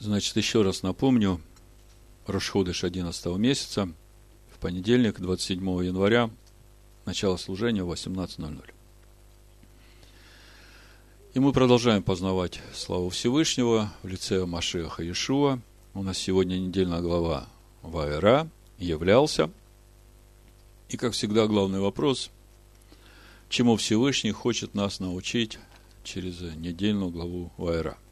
Значит, еще раз напомню, Рошходыш 11 месяца, в понедельник, 27 января, начало служения в 18.00. И мы продолжаем познавать славу Всевышнего в лице Машеха Иешуа. У нас сегодня недельная глава Ваера, являлся. И, как всегда, главный вопрос, чему Всевышний хочет нас научить через недельную главу Ваера –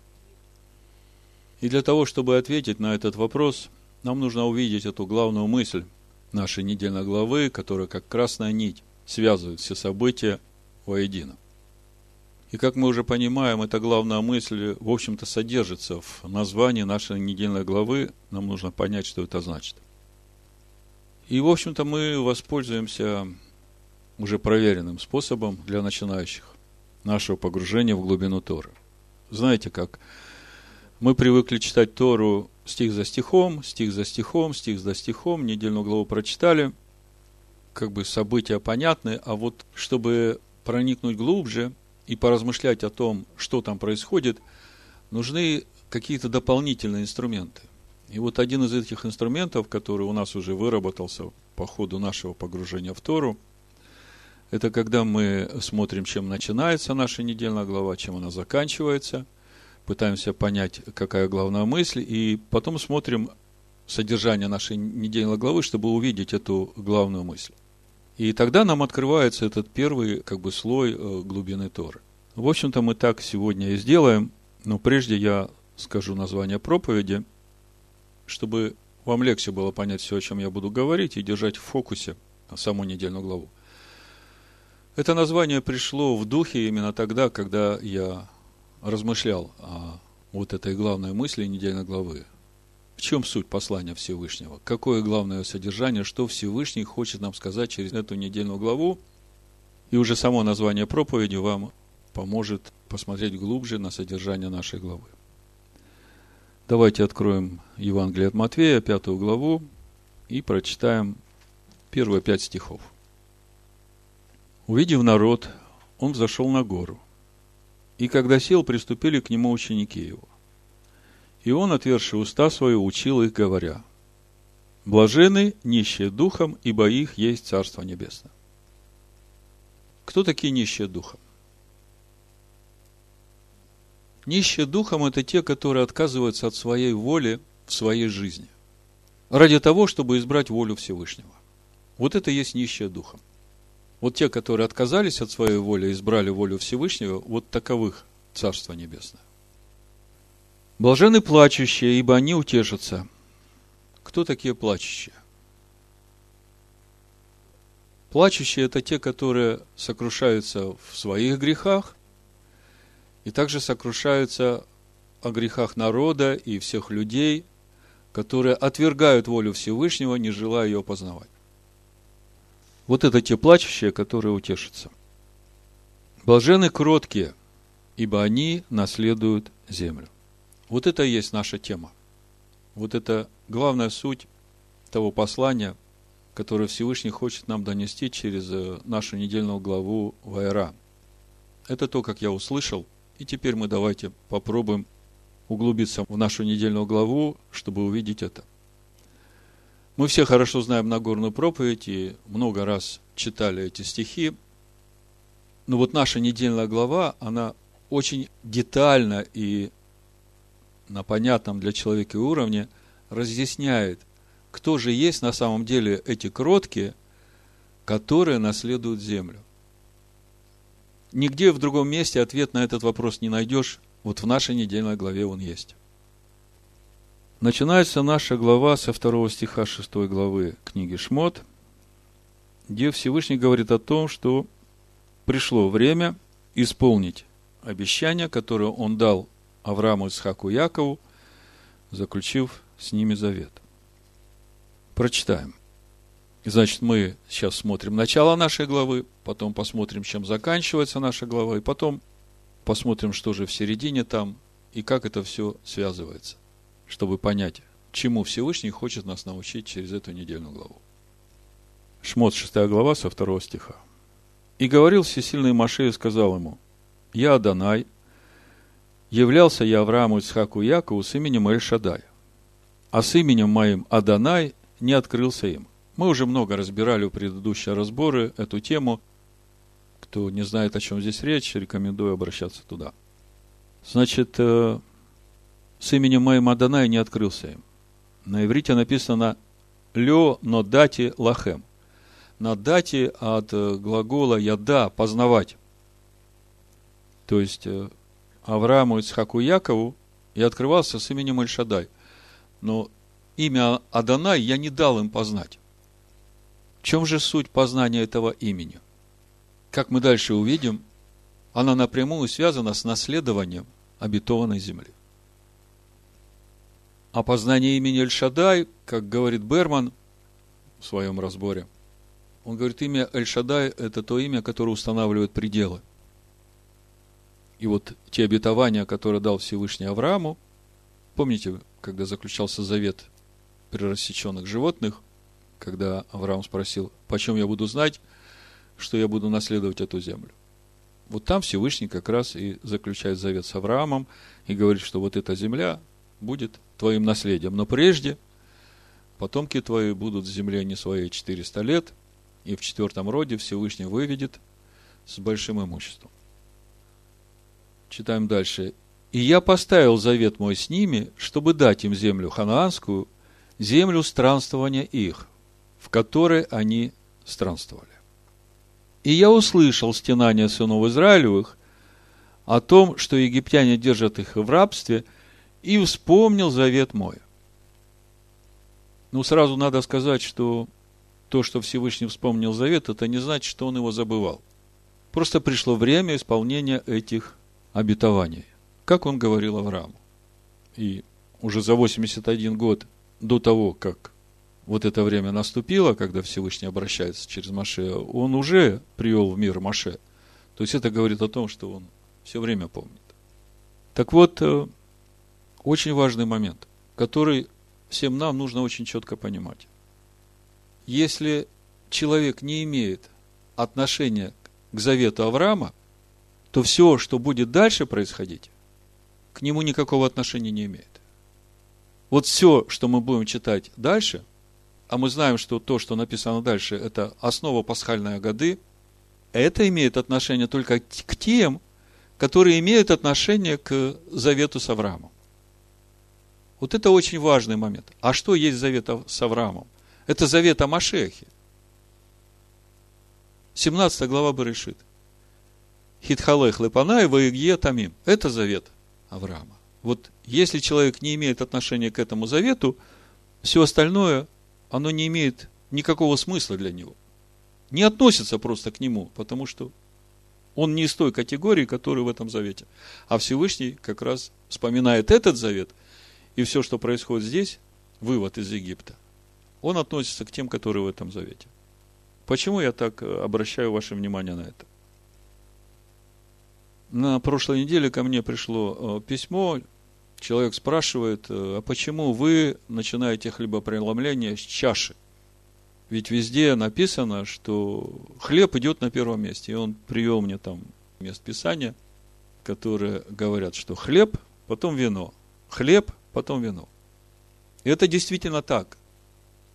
и для того, чтобы ответить на этот вопрос, нам нужно увидеть эту главную мысль нашей недельной главы, которая как красная нить связывает все события воедино. И как мы уже понимаем, эта главная мысль, в общем-то, содержится в названии нашей недельной главы. Нам нужно понять, что это значит. И, в общем-то, мы воспользуемся уже проверенным способом для начинающих нашего погружения в глубину Торы. Знаете, как мы привыкли читать Тору стих за стихом, стих за стихом, стих за стихом, недельную главу прочитали, как бы события понятны, а вот чтобы проникнуть глубже и поразмышлять о том, что там происходит, нужны какие-то дополнительные инструменты. И вот один из этих инструментов, который у нас уже выработался по ходу нашего погружения в Тору, это когда мы смотрим, чем начинается наша недельная глава, чем она заканчивается – пытаемся понять, какая главная мысль, и потом смотрим содержание нашей недельной главы, чтобы увидеть эту главную мысль. И тогда нам открывается этот первый как бы слой э, глубины Торы. В общем-то, мы так сегодня и сделаем, но прежде я скажу название проповеди, чтобы вам легче было понять все, о чем я буду говорить, и держать в фокусе саму недельную главу. Это название пришло в духе именно тогда, когда я размышлял о вот этой главной мысли недельной главы. В чем суть послания Всевышнего? Какое главное содержание, что Всевышний хочет нам сказать через эту недельную главу? И уже само название проповеди вам поможет посмотреть глубже на содержание нашей главы. Давайте откроем Евангелие от Матвея, пятую главу, и прочитаем первые пять стихов. Увидев народ, он взошел на гору. И когда сел, приступили к нему ученики его. И он, отверши уста свои, учил их, говоря, «Блажены нищие духом, ибо их есть Царство Небесное». Кто такие нищие духом? Нищие духом – это те, которые отказываются от своей воли в своей жизни. Ради того, чтобы избрать волю Всевышнего. Вот это есть нищие духом. Вот те, которые отказались от своей воли избрали волю Всевышнего, вот таковых Царство Небесное. Блажены плачущие, ибо они утешатся. Кто такие плачущие? Плачущие – это те, которые сокрушаются в своих грехах и также сокрушаются о грехах народа и всех людей, которые отвергают волю Всевышнего, не желая ее познавать. Вот это те плачущие, которые утешатся. Блажены кроткие, ибо они наследуют землю. Вот это и есть наша тема. Вот это главная суть того послания, которое Всевышний хочет нам донести через э, нашу недельную главу Вайра. Это то, как я услышал, и теперь мы давайте попробуем углубиться в нашу недельную главу, чтобы увидеть это – мы все хорошо знаем Нагорную проповедь и много раз читали эти стихи. Но вот наша недельная глава, она очень детально и на понятном для человека уровне разъясняет, кто же есть на самом деле эти кроткие, которые наследуют землю. Нигде в другом месте ответ на этот вопрос не найдешь. Вот в нашей недельной главе он есть. Начинается наша глава со второго стиха шестой главы книги Шмот, где Всевышний говорит о том, что пришло время исполнить обещание, которое он дал Аврааму, Исхаку и Якову, заключив с ними завет. Прочитаем. Значит, мы сейчас смотрим начало нашей главы, потом посмотрим, чем заканчивается наша глава, и потом посмотрим, что же в середине там, и как это все связывается чтобы понять, чему Всевышний хочет нас научить через эту недельную главу. Шмот, 6 глава, со 2 стиха. «И говорил всесильный Маше и сказал ему, «Я Адонай, являлся я Аврааму, Ицхаку и Якову с именем Эль-Шадай, а с именем моим Адонай не открылся им. Мы уже много разбирали в предыдущие разборы эту тему. Кто не знает, о чем здесь речь, рекомендую обращаться туда. Значит, э, с именем моим Адонай не открылся им. На иврите написано «лё но дати лахем». На дати от э, глагола «яда» – «познавать». То есть, э, Аврааму, Ицхаку Якову я открывался с именем Эльшадай. Но имя Адонай я не дал им познать. В чем же суть познания этого имени? Как мы дальше увидим, она напрямую связана с наследованием обетованной земли. А познание имени Эльшадай, как говорит Берман в своем разборе, он говорит, имя Эльшадай – это то имя, которое устанавливает пределы – и вот те обетования, которые дал Всевышний Аврааму, помните, когда заключался завет при рассеченных животных, когда Авраам спросил, почем я буду знать, что я буду наследовать эту землю. Вот там Всевышний как раз и заключает завет с Авраамом и говорит, что вот эта земля будет твоим наследием. Но прежде потомки твои будут в земле не своей 400 лет, и в четвертом роде Всевышний выведет с большим имуществом. Читаем дальше. «И я поставил завет мой с ними, чтобы дать им землю ханаанскую, землю странствования их, в которой они странствовали. И я услышал стенания сынов Израилевых о том, что египтяне держат их в рабстве, и вспомнил завет мой. Ну, сразу надо сказать, что то, что Всевышний вспомнил завет, это не значит, что он его забывал. Просто пришло время исполнения этих обетований, как он говорил Аврааму. И уже за 81 год до того, как вот это время наступило, когда Всевышний обращается через Маше, он уже привел в мир Маше. То есть это говорит о том, что он все время помнит. Так вот, э, очень важный момент, который всем нам нужно очень четко понимать. Если человек не имеет отношения к завету Авраама, то все, что будет дальше происходить, к нему никакого отношения не имеет. Вот все, что мы будем читать дальше, а мы знаем, что то, что написано дальше, это основа пасхальной годы, это имеет отношение только к тем, которые имеют отношение к завету с Авраамом. Вот это очень важный момент. А что есть завет с Авраамом? Это завет о Машехе. 17 глава Барышит. Хитхалех Лепанай Ваигье Тамим. Это завет Авраама. Вот если человек не имеет отношения к этому завету, все остальное, оно не имеет никакого смысла для него. Не относится просто к нему, потому что он не из той категории, которая в этом завете. А Всевышний как раз вспоминает этот завет, и все, что происходит здесь, вывод из Египта, он относится к тем, которые в этом завете. Почему я так обращаю ваше внимание на это? На прошлой неделе ко мне пришло э, письмо, человек спрашивает, э, а почему вы начинаете хлебопреломление с чаши? Ведь везде написано, что хлеб идет на первом месте. И он привел мне там мест Писания, которые говорят, что хлеб, потом вино. Хлеб, потом вино. И это действительно так.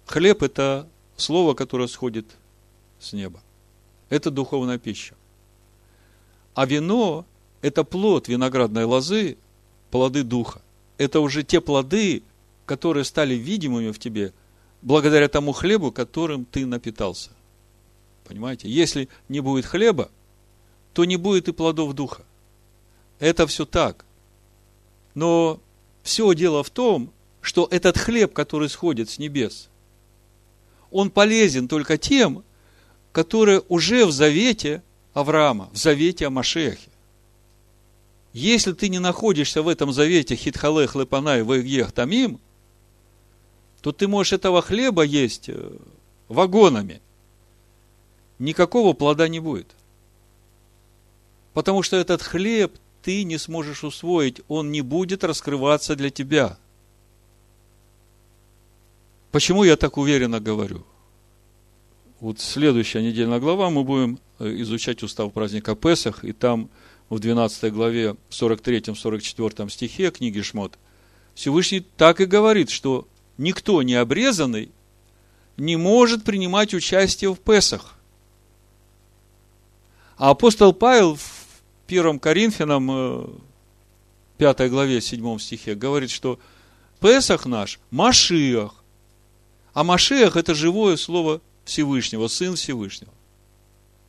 Хлеб – это слово, которое сходит с неба. Это духовная пища. А вино – это плод виноградной лозы, плоды духа. Это уже те плоды, которые стали видимыми в тебе благодаря тому хлебу, которым ты напитался. Понимаете? Если не будет хлеба, то не будет и плодов духа. Это все так. Но все дело в том, что этот хлеб, который сходит с небес, он полезен только тем, которые уже в завете Авраама, в завете о Машехе. Если ты не находишься в этом завете Хитхалех Лепанай Ваегех Тамим, то ты можешь этого хлеба есть э, вагонами. Никакого плода не будет. Потому что этот хлеб ты не сможешь усвоить, он не будет раскрываться для тебя. Почему я так уверенно говорю? Вот следующая недельная глава мы будем Э, изучать устав праздника Песах, и там в 12 главе, 43-44 стихе книги Шмот, Всевышний так и говорит, что никто не обрезанный не может принимать участие в Песах. А апостол Павел в 1 Коринфянам, 5 э, главе, 7 стихе, говорит, что Песах наш – Машиах. А Машиах – это живое слово Всевышнего, Сын Всевышнего.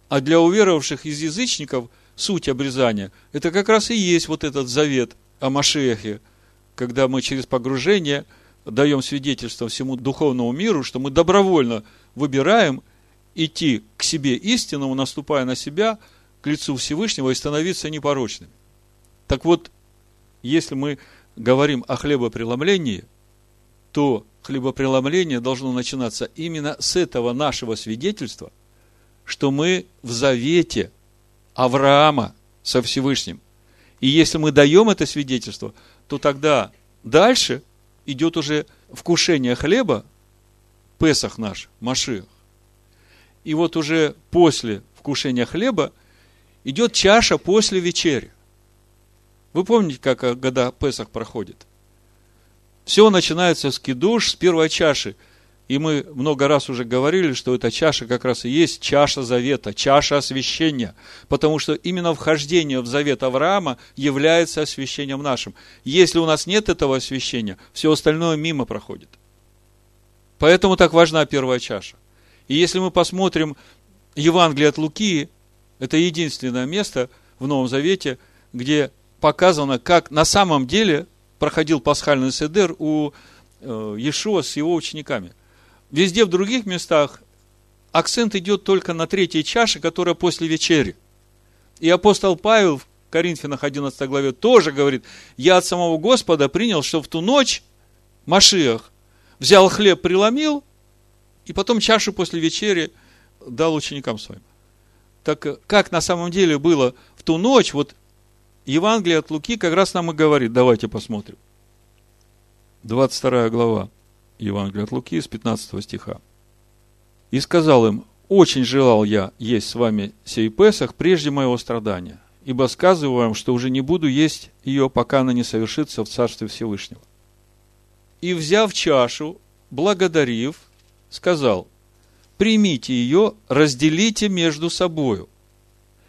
А для уверовавших из язычников суть обрезания – это как раз и есть вот этот завет о Машиахе, когда мы через погружение даем свидетельство всему духовному миру, что мы добровольно выбираем идти к себе истинному, наступая на себя, к лицу Всевышнего и становиться непорочными. Так вот, если мы говорим о хлебопреломлении, то хлебопреломление должно начинаться именно с этого нашего свидетельства, что мы в завете Авраама со Всевышним. И если мы даем это свидетельство, то тогда дальше идет уже вкушение хлеба, Песах наш, Машиах. И вот уже после вкушения хлеба идет чаша после вечери. Вы помните, как года Песах проходит? Все начинается с кидуш, с первой чаши. И мы много раз уже говорили, что эта чаша как раз и есть чаша завета, чаша освящения. Потому что именно вхождение в завет Авраама является освящением нашим. Если у нас нет этого освящения, все остальное мимо проходит. Поэтому так важна первая чаша. И если мы посмотрим Евангелие от Луки, это единственное место в Новом Завете, где показано, как на самом деле проходил пасхальный седер у э, Иешуа с его учениками. Везде в других местах акцент идет только на третьей чаше, которая после вечери. И апостол Павел в Коринфянах 11 главе тоже говорит, я от самого Господа принял, что в ту ночь Машиах взял хлеб, преломил, и потом чашу после вечери дал ученикам своим. Так э, как на самом деле было в ту ночь, вот Евангелие от Луки как раз нам и говорит. Давайте посмотрим. 22 глава Евангелия от Луки с 15 стиха. «И сказал им, очень желал я есть с вами сей Песах прежде моего страдания, ибо сказываю вам, что уже не буду есть ее, пока она не совершится в Царстве Всевышнего. И, взяв чашу, благодарив, сказал, примите ее, разделите между собою.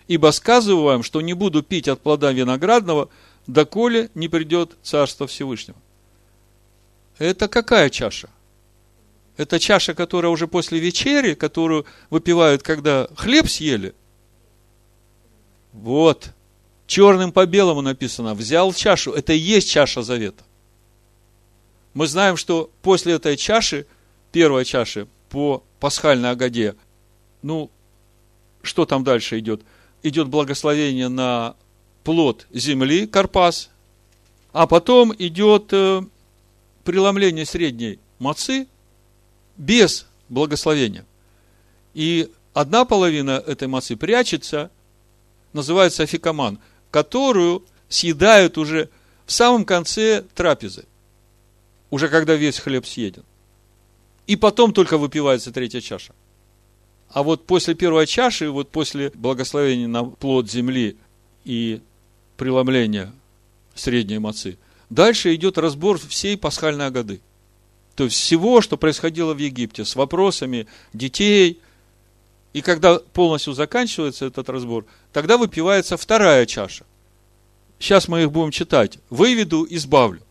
Ибо сказываю вам, что не буду пить от плода виноградного, доколе не придет Царство Всевышнего. Это какая чаша? Это чаша, которая уже после вечери, которую выпивают, когда хлеб съели. Вот. Черным по белому написано. Взял чашу. Это и есть чаша завета. Мы знаем, что после этой чаши, первой чаши по пасхальной Агаде, ну, что там дальше идет? идет благословение на плод земли, карпас, а потом идет э, преломление средней мацы без благословения. И одна половина этой мацы прячется, называется афикаман, которую съедают уже в самом конце трапезы, уже когда весь хлеб съеден. И потом только выпивается третья чаша. А вот после первой чаши, вот после благословения на плод земли и преломления средней мацы, дальше идет разбор всей пасхальной годы. То есть всего, что происходило в Египте, с вопросами детей. И когда полностью заканчивается этот разбор, тогда выпивается вторая чаша. Сейчас мы их будем читать. Выведу, избавлю.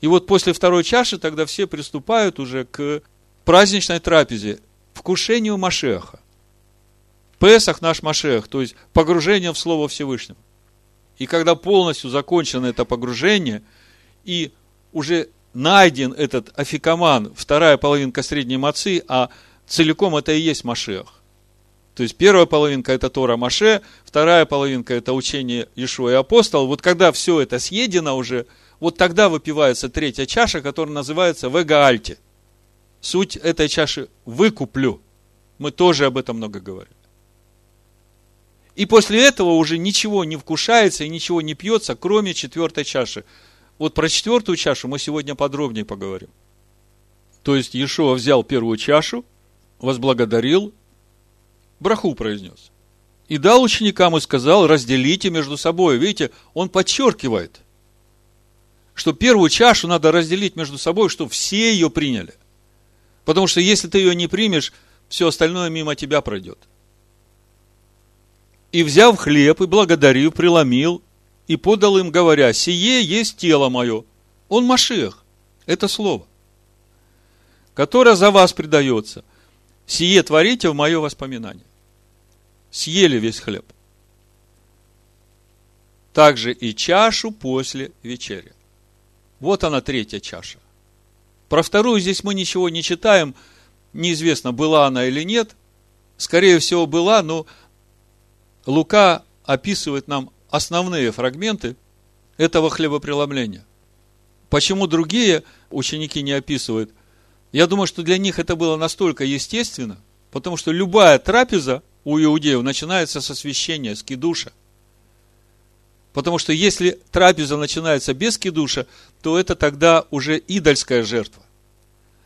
И вот после второй чаши тогда все приступают уже к праздничной трапезе вкушению Машеха. Песах наш Машех, то есть погружение в Слово Всевышнего. И когда полностью закончено это погружение, и уже найден этот афикаман, вторая половинка средней мацы, а целиком это и есть Машех. То есть первая половинка это Тора Маше, вторая половинка это учение Ишуа и апостол. Вот когда все это съедено уже, вот тогда выпивается третья чаша, которая называется Вегаальти – Суть этой чаши выкуплю. Мы тоже об этом много говорим. И после этого уже ничего не вкушается и ничего не пьется, кроме четвертой чаши. Вот про четвертую чашу мы сегодня подробнее поговорим. То есть Иешуа взял первую чашу, возблагодарил, браху произнес. И дал ученикам и сказал, разделите между собой. Видите, он подчеркивает, что первую чашу надо разделить между собой, чтобы все ее приняли. Потому что если ты ее не примешь, все остальное мимо тебя пройдет. И взяв хлеб и благодарив, преломил и подал им, говоря, сие есть тело мое. Он Машех. Это слово. Которое за вас предается. Сие творите в мое воспоминание. Съели весь хлеб. Также и чашу после вечери. Вот она третья чаша. Про вторую здесь мы ничего не читаем. Неизвестно, была она или нет. Скорее всего, была, но Лука описывает нам основные фрагменты этого хлебопреломления. Почему другие ученики не описывают? Я думаю, что для них это было настолько естественно, потому что любая трапеза у иудеев начинается с освящения, с кидуша. Потому что если трапеза начинается без кидуша, то это тогда уже идольская жертва.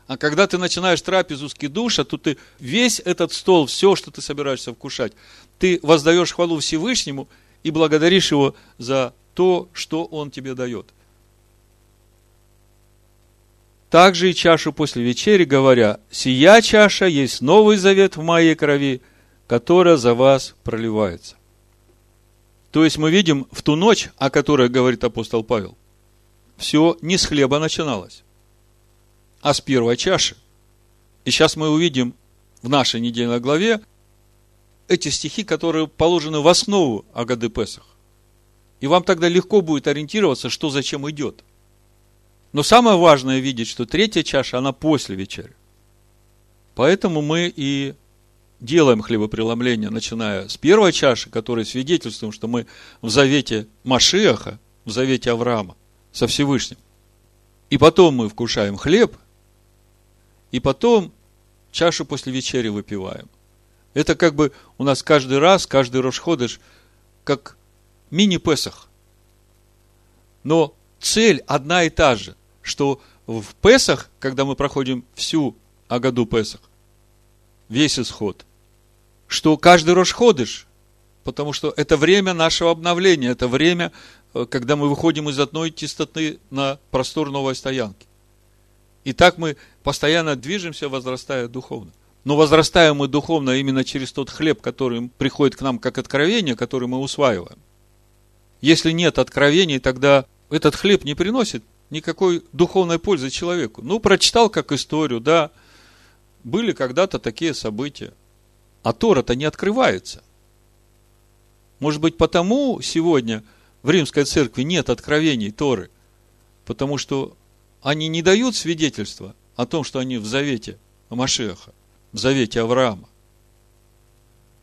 А когда ты начинаешь трапезу с кидуша, то ты весь этот стол, все, что ты собираешься вкушать, ты воздаешь хвалу Всевышнему и благодаришь его за то, что он тебе дает. Также и чашу после вечери, говоря, «Сия чаша есть новый завет в моей крови, которая за вас проливается». То есть мы видим в ту ночь, о которой говорит апостол Павел, все не с хлеба начиналось, а с первой чаши. И сейчас мы увидим в нашей недельной главе эти стихи, которые положены в основу Агады Песах. И вам тогда легко будет ориентироваться, что зачем идет. Но самое важное видеть, что третья чаша, она после вечери. Поэтому мы и делаем хлебопреломление, начиная с первой чаши, которая свидетельствуем, что мы в завете Машиаха, в завете Авраама со Всевышним. И потом мы вкушаем хлеб, и потом чашу после вечери выпиваем. Это как бы у нас каждый раз, каждый Рошходыш, как мини-Песах. Но цель одна и та же, что в Песах, когда мы проходим всю Агаду Песах, весь исход – что каждый Рошходыш, потому что это время нашего обновления, это время, э, когда мы выходим из одной чистоты на простор новой стоянки. И так мы постоянно движемся, возрастая духовно. Но возрастаем мы духовно именно через тот хлеб, который приходит к нам как откровение, который мы усваиваем. Если нет откровений, тогда этот хлеб не приносит никакой духовной пользы человеку. Ну, прочитал как историю, да, были когда-то такие события. А Тора-то не открывается. Может быть, потому сегодня в римской церкви нет откровений Торы, потому что они не дают свидетельства о том, что они в завете Машеха, в завете Авраама.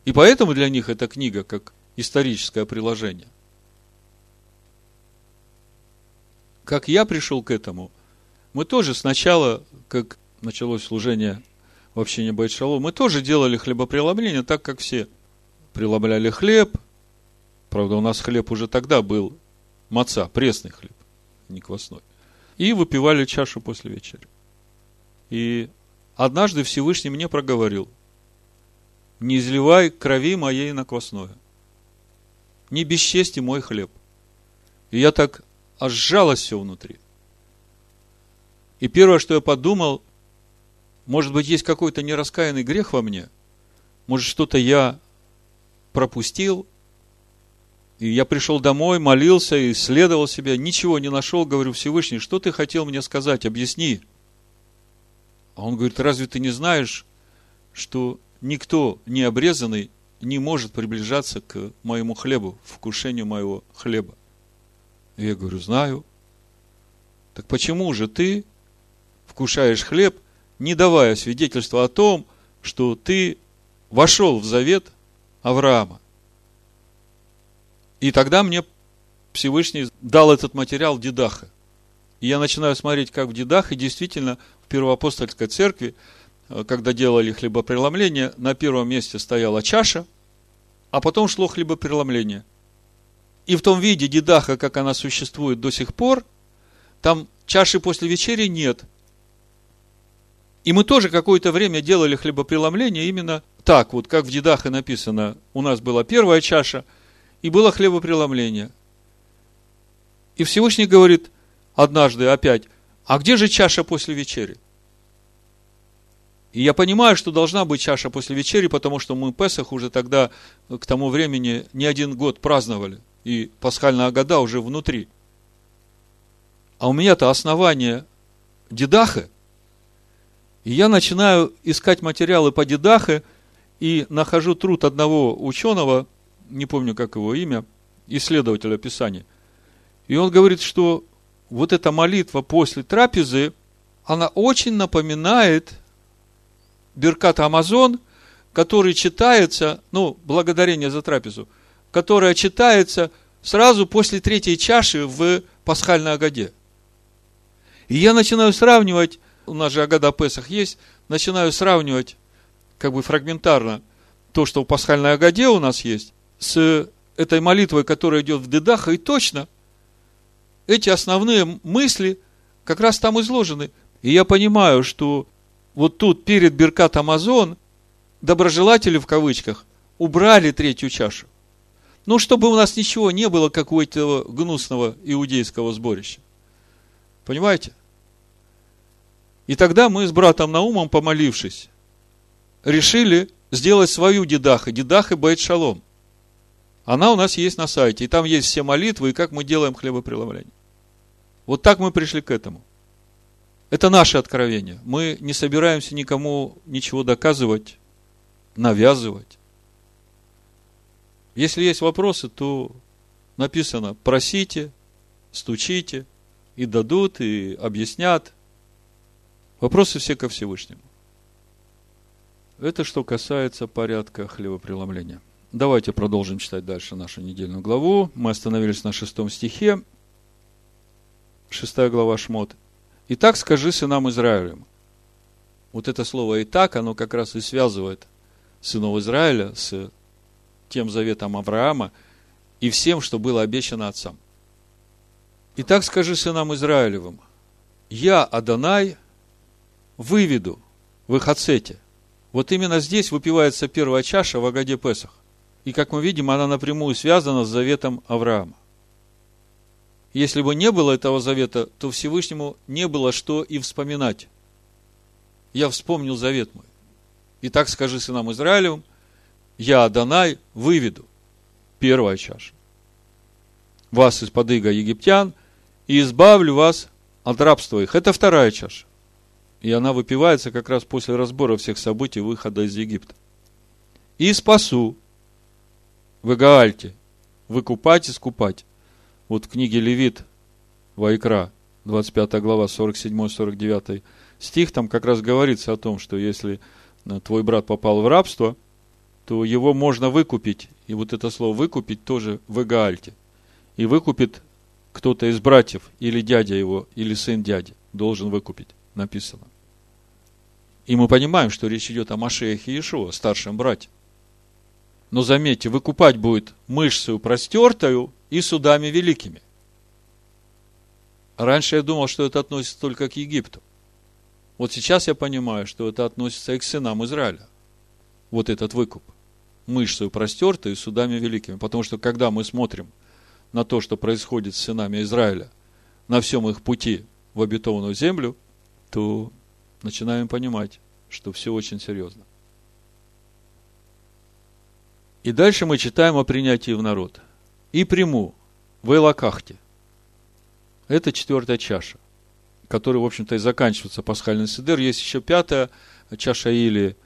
И поэтому для них эта книга как историческое приложение. Как я пришел к этому, мы тоже сначала, как началось служение в общине Байт-Шалом, мы тоже делали хлебопреломление так, как все. Преломляли хлеб. Правда, у нас хлеб уже тогда был маца, пресный хлеб, не квасной. И выпивали чашу после вечери. И однажды Всевышний мне проговорил, не изливай крови моей на квасное. Не бесчести мой хлеб. И я так аж все внутри. И первое, что я подумал, может быть, есть какой-то нераскаянный грех во мне? Может, что-то я пропустил? И я пришел домой, молился, исследовал себя, ничего не нашел, говорю, Всевышний, что ты хотел мне сказать, объясни. А он говорит, разве ты не знаешь, что никто не обрезанный не может приближаться к моему хлебу, вкушению моего хлеба? И я говорю, знаю. Так почему же ты вкушаешь хлеб – не давая свидетельства о том, что ты вошел в завет Авраама. И тогда мне Всевышний дал этот материал Дедаха. И я начинаю смотреть, как в Дедах, и действительно в Первоапостольской церкви, э, когда делали хлебопреломление, на первом месте стояла чаша, а потом шло хлебопреломление. И в том виде Дедаха, как она существует до сих пор, там чаши после вечери нет – и мы тоже какое-то время делали хлебопреломление именно так, вот как в дедах и написано, у нас была первая чаша, и было хлебопреломление. И Всевышний говорит однажды опять, а где же чаша после вечери? И я понимаю, что должна быть чаша после вечери, потому что мы Песах уже тогда, к тому времени, не один год праздновали. И пасхальная года уже внутри. А у меня-то основание Дедахе. И я начинаю искать материалы по Дедахе и нахожу труд одного ученого, не помню, как его имя, исследователя Писания. И он говорит, что вот эта молитва после трапезы, она очень напоминает Беркат Амазон, который читается, ну, благодарение за трапезу, которая читается сразу после третьей чаши в пасхальной Агаде. И я начинаю сравнивать, у нас же Агада Песах есть, начинаю сравнивать как бы фрагментарно то, что в пасхальной Агаде у нас есть, с этой молитвой, которая идет в Дедах, и точно эти основные мысли как раз там изложены. И я понимаю, что вот тут перед Беркат Амазон доброжелатели в кавычках убрали третью чашу. Ну, чтобы у нас ничего не было, как у этого гнусного иудейского сборища. Понимаете? И тогда мы с братом Наумом, помолившись, решили сделать свою дедаху, дедах и Байт Шалом. Она у нас есть на сайте, и там есть все молитвы, и как мы делаем хлебопреломление. Вот так мы пришли к этому. Это наше откровение. Мы не собираемся никому ничего доказывать, навязывать. Если есть вопросы, то написано просите, стучите, и дадут, и объяснят. Вопросы все ко Всевышнему. Это что касается порядка хлебопреломления. Давайте продолжим читать дальше нашу недельную главу. Мы остановились на шестом стихе. Шестая глава Шмот. Итак, скажи сынам Израилем. Вот это слово «итак», оно как раз и связывает сынов Израиля с тем заветом Авраама и всем, что было обещано отцам. Итак, скажи сынам Израилевым, я, Адонай, выведу в их ацете. Вот именно здесь выпивается первая чаша в Агаде Песах. И, как мы видим, она напрямую связана с заветом Авраама. Если бы не было этого завета, то Всевышнему не было что и вспоминать. Я вспомнил завет мой. И так скажи сынам Израилевым, я, Адонай, выведу. Первая чаша. Вас из-под иго египтян и избавлю вас от рабства их. Это вторая чаша. И она выпивается как раз после разбора всех событий выхода из Египта. И спасу в Гаальте, выкупать и скупать вот в книге Левит, Вайкра, 25 глава, 47-49 стих, там как раз говорится о том, что если э, твой брат попал в рабство, то его можно выкупить. И вот это слово «выкупить» тоже в Эгаальте. И выкупит кто-то из братьев, или дядя его, или сын дяди, должен выкупить, написано. И мы понимаем, что речь идет о Машеях Иешуа, старшем брате. Но заметьте, выкупать будет мышцу простертою и судами великими. Раньше я думал, что это относится только к Египту. Вот сейчас я понимаю, что это относится и к сынам Израиля. Вот этот выкуп. Мышцу простертую судами великими. Потому что когда мы смотрим на то, что происходит с сынами Израиля на всем их пути в обетованную землю, то начинаем понимать, что все очень серьезно. И дальше мы читаем о принятии в народ – и приму в Элакахте. Это четвертая чаша, которая, в общем-то, и заканчивается пасхальный седер. Есть еще пятая чаша или,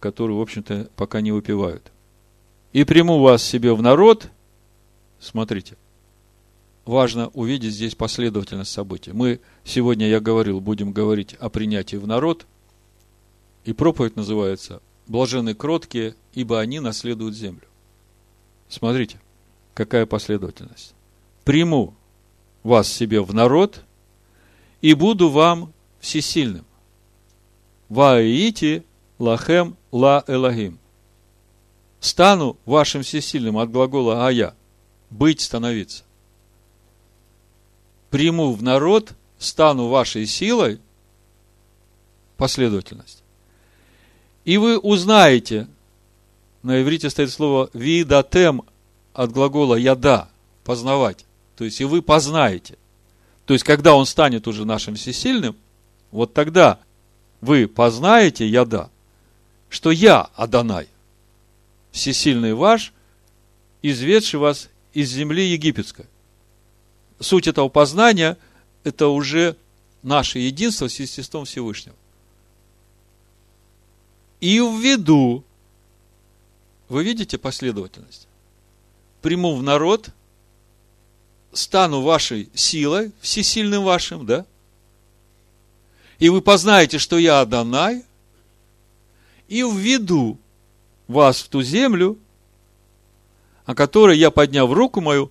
которую, в общем-то, пока не выпивают. И приму вас себе в народ. Смотрите, важно увидеть здесь последовательность событий. Мы сегодня, я говорил, будем говорить о принятии в народ. И проповедь называется «Блаженны кроткие, ибо они наследуют землю». Смотрите – какая последовательность. Приму вас себе в народ и буду вам всесильным. Ваити лахем ла элагим. Стану вашим всесильным от глагола ая. Быть, становиться. Приму в народ, стану вашей силой, последовательность. И вы узнаете на иврите стоит слово видатем от глагола яда, познавать. То есть, и вы познаете. То есть, когда он станет уже нашим всесильным, вот тогда вы познаете яда, что я Адонай, всесильный ваш, изведший вас из земли египетской. Суть этого познания – это уже наше единство с естеством Всевышнего. И введу, вы видите последовательность? Приму в народ, стану вашей силой, всесильным вашим, да? И вы познаете, что я Адонай, и введу вас в ту землю, о которой я, подняв руку мою,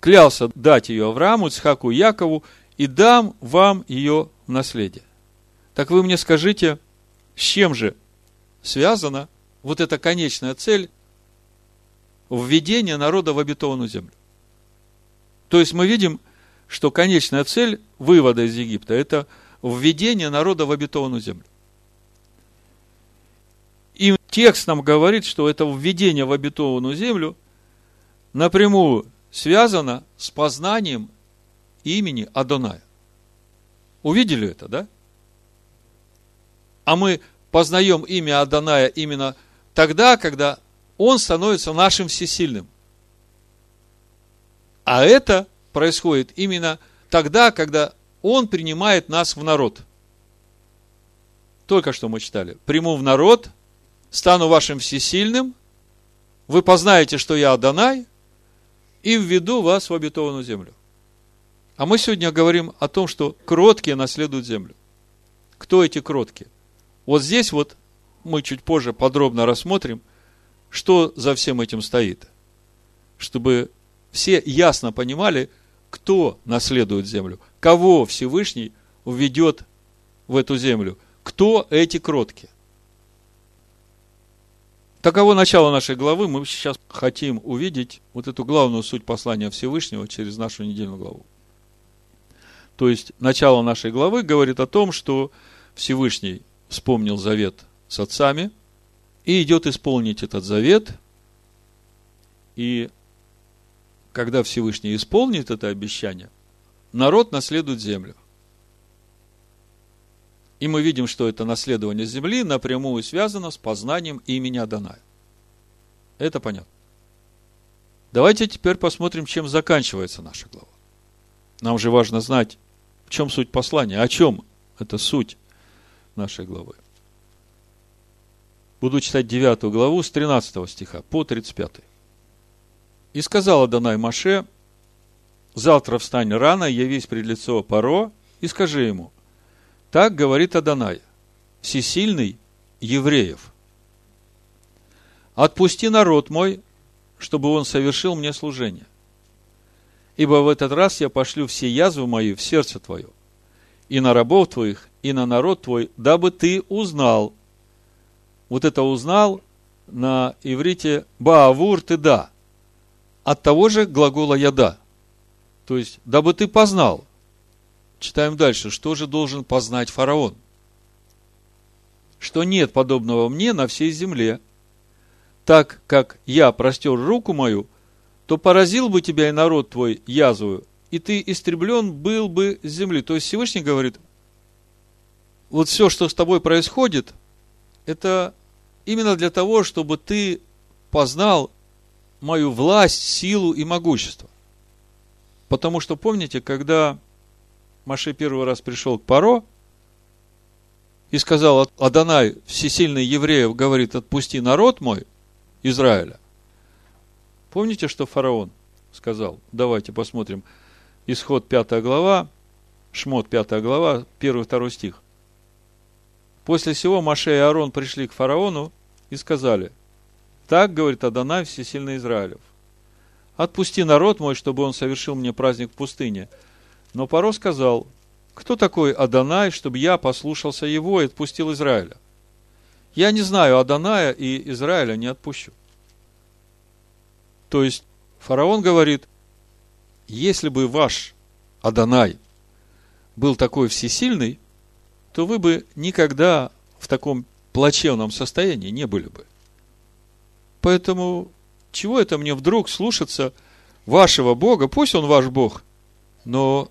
клялся дать ее Аврааму, Цхаку и Якову, и дам вам ее в наследие. Так вы мне скажите, с чем же связана вот эта конечная цель введения народа в обетованную землю? То есть мы видим, что конечная цель вывода из Египта – это введение народа в обетованную землю. И текст нам говорит, что это введение в обетованную землю напрямую связано с познанием имени Адоная. Увидели это, да? А мы познаем имя Адоная именно тогда, когда он становится нашим всесильным. А это происходит именно тогда, когда он принимает нас в народ. Только что мы читали. Приму в народ, стану вашим всесильным, вы познаете, что я Адонай, и введу вас в обетованную землю. А мы сегодня говорим о том, что кроткие наследуют землю. Кто эти кроткие? Вот здесь вот мы чуть позже подробно рассмотрим, что за всем этим стоит. Чтобы все ясно понимали, кто наследует землю, кого Всевышний введет в эту землю, кто эти кроткие. Таково начало нашей главы. Мы сейчас хотим увидеть вот эту главную суть послания Всевышнего через нашу недельную главу. То есть, начало нашей главы говорит о том, что Всевышний вспомнил завет с отцами и идет исполнить этот завет. И когда Всевышний исполнит это обещание, народ наследует землю. И мы видим, что это наследование земли напрямую связано с познанием имени Адоная. Это понятно. Давайте теперь посмотрим, чем заканчивается наша глава. Нам же важно знать, в чем суть послания, о чем это суть нашей главы. Буду читать 9 главу с 13 стиха по 35. «И сказал Адонай Маше, завтра встань рано, явись пред лицо Паро, и скажи ему, так говорит Адонай, всесильный евреев. Отпусти народ мой, чтобы он совершил мне служение. Ибо в этот раз я пошлю все язвы мои в сердце твое, и на рабов твоих, и на народ твой, дабы ты узнал. Вот это узнал на иврите Баавур ты да. От того же глагола яда. То есть, дабы ты познал. Читаем дальше. Что же должен познать фараон? Что нет подобного мне на всей земле. Так как я простер руку мою, то поразил бы тебя и народ твой язвою, и ты истреблен был бы с земли. То есть Всевышний говорит, вот все, что с тобой происходит, это именно для того, чтобы ты познал мою власть, силу и могущество. Потому что помните, когда Маше первый раз пришел к Паро и сказал, Адонай, всесильный евреев, говорит, отпусти народ мой, Израиля. Помните, что фараон сказал? Давайте посмотрим. Исход 5 глава, Шмот 5 глава, 1-2 стих. После всего Маше и Аарон пришли к фараону и сказали, так, говорит Адонай, всесильный Израилев, отпусти народ мой, чтобы он совершил мне праздник в пустыне – но Паро сказал, кто такой Адонай, чтобы я послушался его и отпустил Израиля? Я не знаю Адоная и Израиля не отпущу. То есть, фараон говорит, если бы ваш Адонай был такой всесильный, то вы бы никогда в таком плачевном состоянии не были бы. Поэтому чего это мне вдруг слушаться вашего Бога? Пусть он ваш Бог, но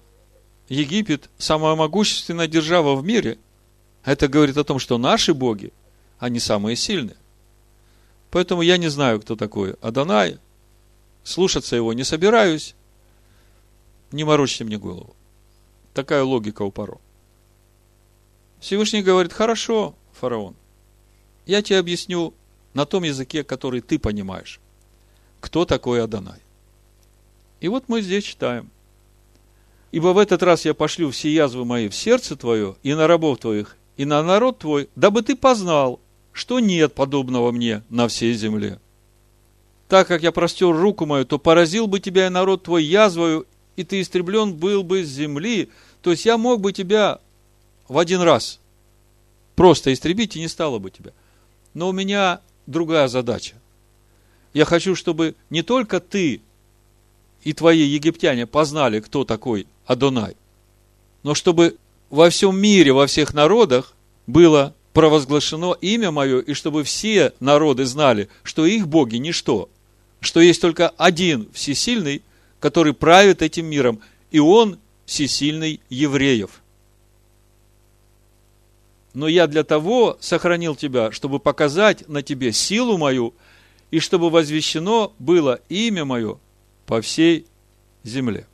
Египет – самая могущественная держава в мире. Это говорит о том, что наши боги, они самые сильные. Поэтому я не знаю, кто такой Адонай. Слушаться его не собираюсь. Не морочьте мне голову. Такая логика у Паро. Всевышний говорит, хорошо, фараон, я тебе объясню на том языке, который ты понимаешь, кто такой Адонай. И вот мы здесь читаем. Ибо в этот раз я пошлю все язвы мои в сердце твое и на рабов твоих, и на народ твой, дабы ты познал, что нет подобного мне на всей земле. Так как я простер руку мою, то поразил бы тебя и народ твой язвою, и ты истреблен был бы с земли. То есть я мог бы тебя в один раз просто истребить, и не стало бы тебя. Но у меня другая задача. Я хочу, чтобы не только ты и твои египтяне познали, кто такой Адонай, но чтобы во всем мире, во всех народах было провозглашено имя мое, и чтобы все народы знали, что их боги – ничто, что есть только один всесильный, который правит этим миром, и он всесильный евреев. Но я для того сохранил тебя, чтобы показать на тебе силу мою, и чтобы возвещено было имя мое по всей земле.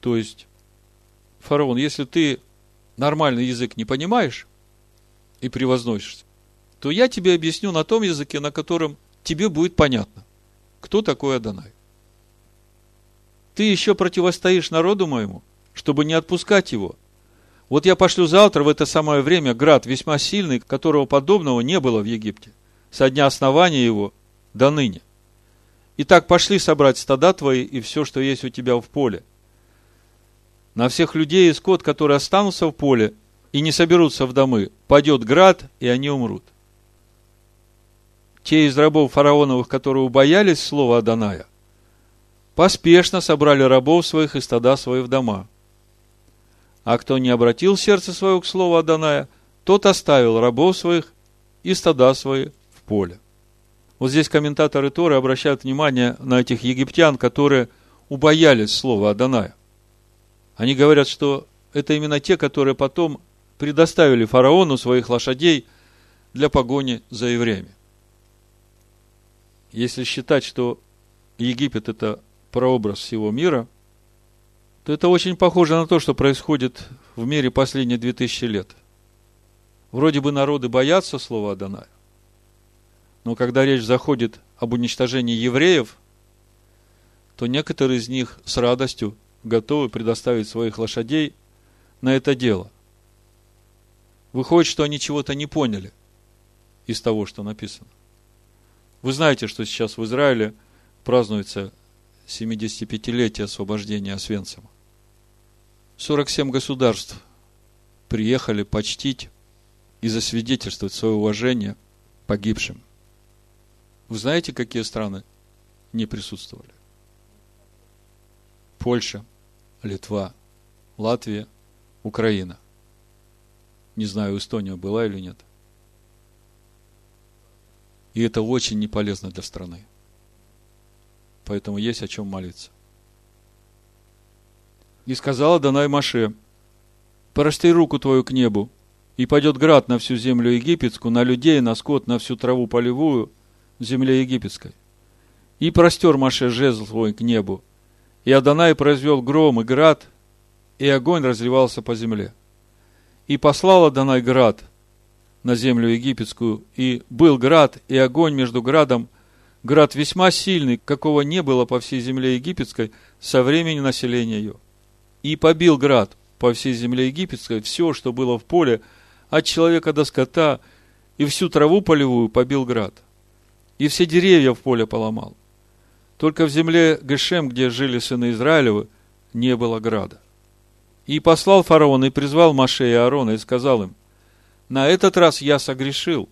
То есть, фараон, если ты нормальный язык не понимаешь и превозносишься, то я тебе объясню на том языке, на котором тебе будет понятно, кто такой Адонай. Ты еще противостоишь народу моему, чтобы не отпускать его. Вот я пошлю завтра в это самое время град весьма сильный, которого подобного не было в Египте, со дня основания его до ныне. Итак, пошли собрать стада твои и все, что есть у тебя в поле. На всех людей и скот, которые останутся в поле и не соберутся в домы, падет град, и они умрут. Те из рабов фараоновых, которые убоялись слова Аданая, поспешно собрали рабов своих и стада свои в дома. А кто не обратил сердце свое к слову Аданая, тот оставил рабов своих и стада свои в поле. Вот здесь комментаторы Торы обращают внимание на этих египтян, которые убоялись слова Аданая. Они говорят, что это именно те, которые потом предоставили фараону своих лошадей для погони за евреями. Если считать, что Египет – это прообраз всего мира, то это очень похоже на то, что происходит в мире последние две тысячи лет. Вроде бы народы боятся слова Адоная, но когда речь заходит об уничтожении евреев, то некоторые из них с радостью готовы предоставить своих лошадей на это дело. Выходит, что они чего-то не поняли из того, что написано. Вы знаете, что сейчас в Израиле празднуется 75-летие освобождения Освенцима. 47 государств приехали почтить и засвидетельствовать свое уважение погибшим. Вы знаете, какие страны не присутствовали? Польша, Литва, Латвия, Украина. Не знаю, Эстония была или нет. И это очень не полезно для страны. Поэтому есть о чем молиться. И сказала Данай Маше, прости руку твою к небу, и пойдет град на всю землю египетскую, на людей, на скот, на всю траву полевую, земле египетской. И простер Маше жезл свой к небу, и Адонай произвел гром и град, и огонь разливался по земле. И послал Адонай град на землю египетскую, и был град и огонь между градом, град весьма сильный, какого не было по всей земле египетской со времени населения ее. И побил град по всей земле египетской все, что было в поле, от человека до скота, и всю траву полевую побил град. И все деревья в поле поломал. Только в земле Гешем, где жили сыны Израилевы, не было града. И послал фараон и призвал Маше и Аарона и сказал им, на этот раз я согрешил.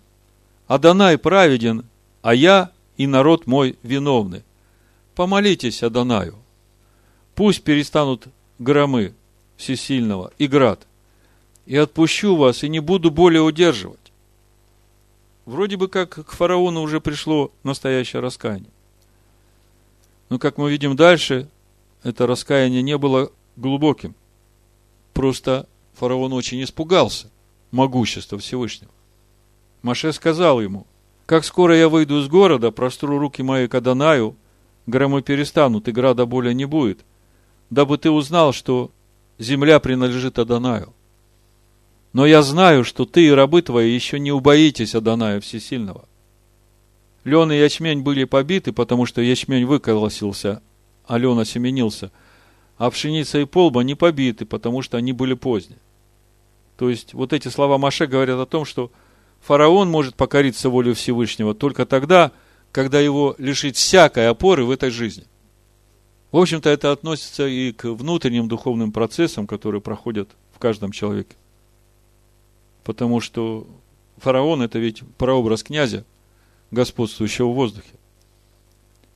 Адонай праведен, а я и народ мой виновны. Помолитесь Адонаю. Пусть перестанут громы всесильного и град, и отпущу вас, и не буду более удерживать. Вроде бы как к фараону уже пришло настоящее раскаяние. Но, как мы видим дальше, это раскаяние не было глубоким. Просто фараон очень испугался могущества Всевышнего. Маше сказал ему, как скоро я выйду из города, простру руки мои к Адонаю, громы перестанут, и града более не будет, дабы ты узнал, что земля принадлежит Адонаю. Но я знаю, что ты и рабы твои еще не убоитесь Адоная Всесильного. Лен и ячмень были побиты, потому что ячмень выколосился, а лен осеменился. А пшеница и полба не побиты, потому что они были поздние. То есть, вот эти слова Маше говорят о том, что фараон может покориться воле Всевышнего только тогда, когда его лишить всякой опоры в этой жизни. В общем-то, это относится и к внутренним духовным процессам, которые проходят в каждом человеке. Потому что фараон – это ведь прообраз князя, господствующего в воздухе.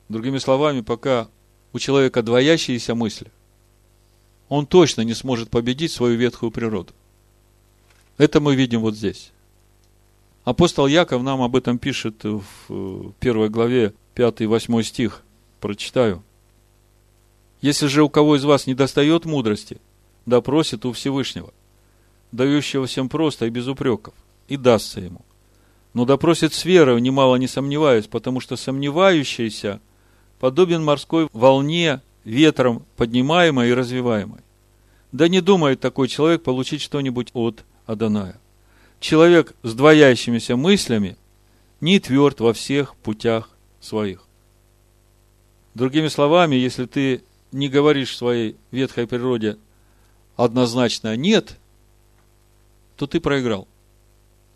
Другими словами, пока у человека двоящиеся мысли, он точно не сможет победить свою ветхую природу. Это мы видим вот здесь. Апостол Яков нам об этом пишет в э, первой главе, 5 и 8 стих. Прочитаю. Если же у кого из вас не достает мудрости, да просит у Всевышнего, дающего всем просто и без упреков, и дастся ему. Но допросит с верой, немало не сомневаясь, потому что сомневающийся подобен морской волне, ветром поднимаемой и развиваемой. Да не думает такой человек получить что-нибудь от Аданая. Человек с двоящимися мыслями не тверд во всех путях своих. Другими словами, если ты не говоришь своей ветхой природе однозначно «нет», то ты проиграл.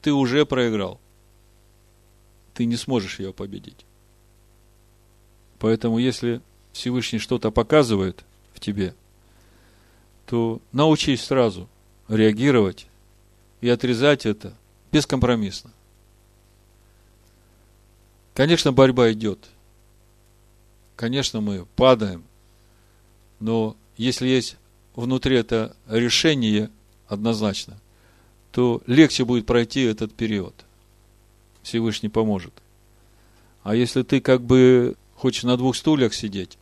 Ты уже проиграл. Ты не сможешь ее победить. Поэтому, если Всевышний что-то показывает в тебе, то научись сразу реагировать и отрезать это бескомпромиссно. Конечно, борьба идет. Конечно, мы падаем. Но если есть внутри это решение однозначно, то легче будет пройти этот период. Всевышний поможет. А если ты как бы хочешь на двух стульях сидеть,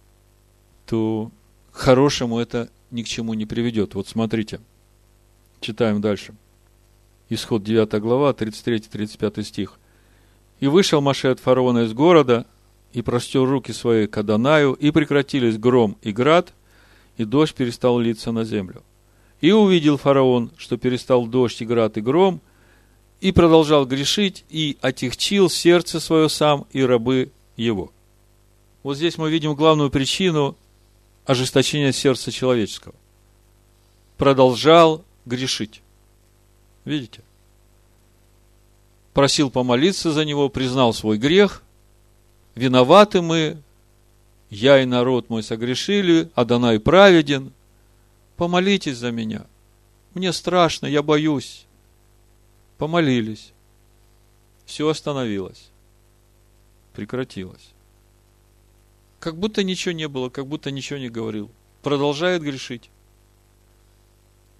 то хорошему это ни к чему не приведет. Вот смотрите, читаем дальше. Исход 9 глава, 33-35 стих. «И вышел Маше от фараона из города, и простер руки свои к Адонаю, и прекратились гром и град, и дождь перестал литься на землю. И увидел фараон, что перестал дождь и град и гром, и продолжал грешить, и отягчил сердце свое сам и рабы его. Вот здесь мы видим главную причину ожесточения сердца человеческого. Продолжал грешить. Видите? Просил помолиться за него, признал свой грех. Виноваты мы, я и народ мой согрешили, Адонай праведен. Помолитесь за меня. Мне страшно, я боюсь. Помолились. Все остановилось. Прекратилось. Как будто ничего не было, как будто ничего не говорил. Продолжает грешить.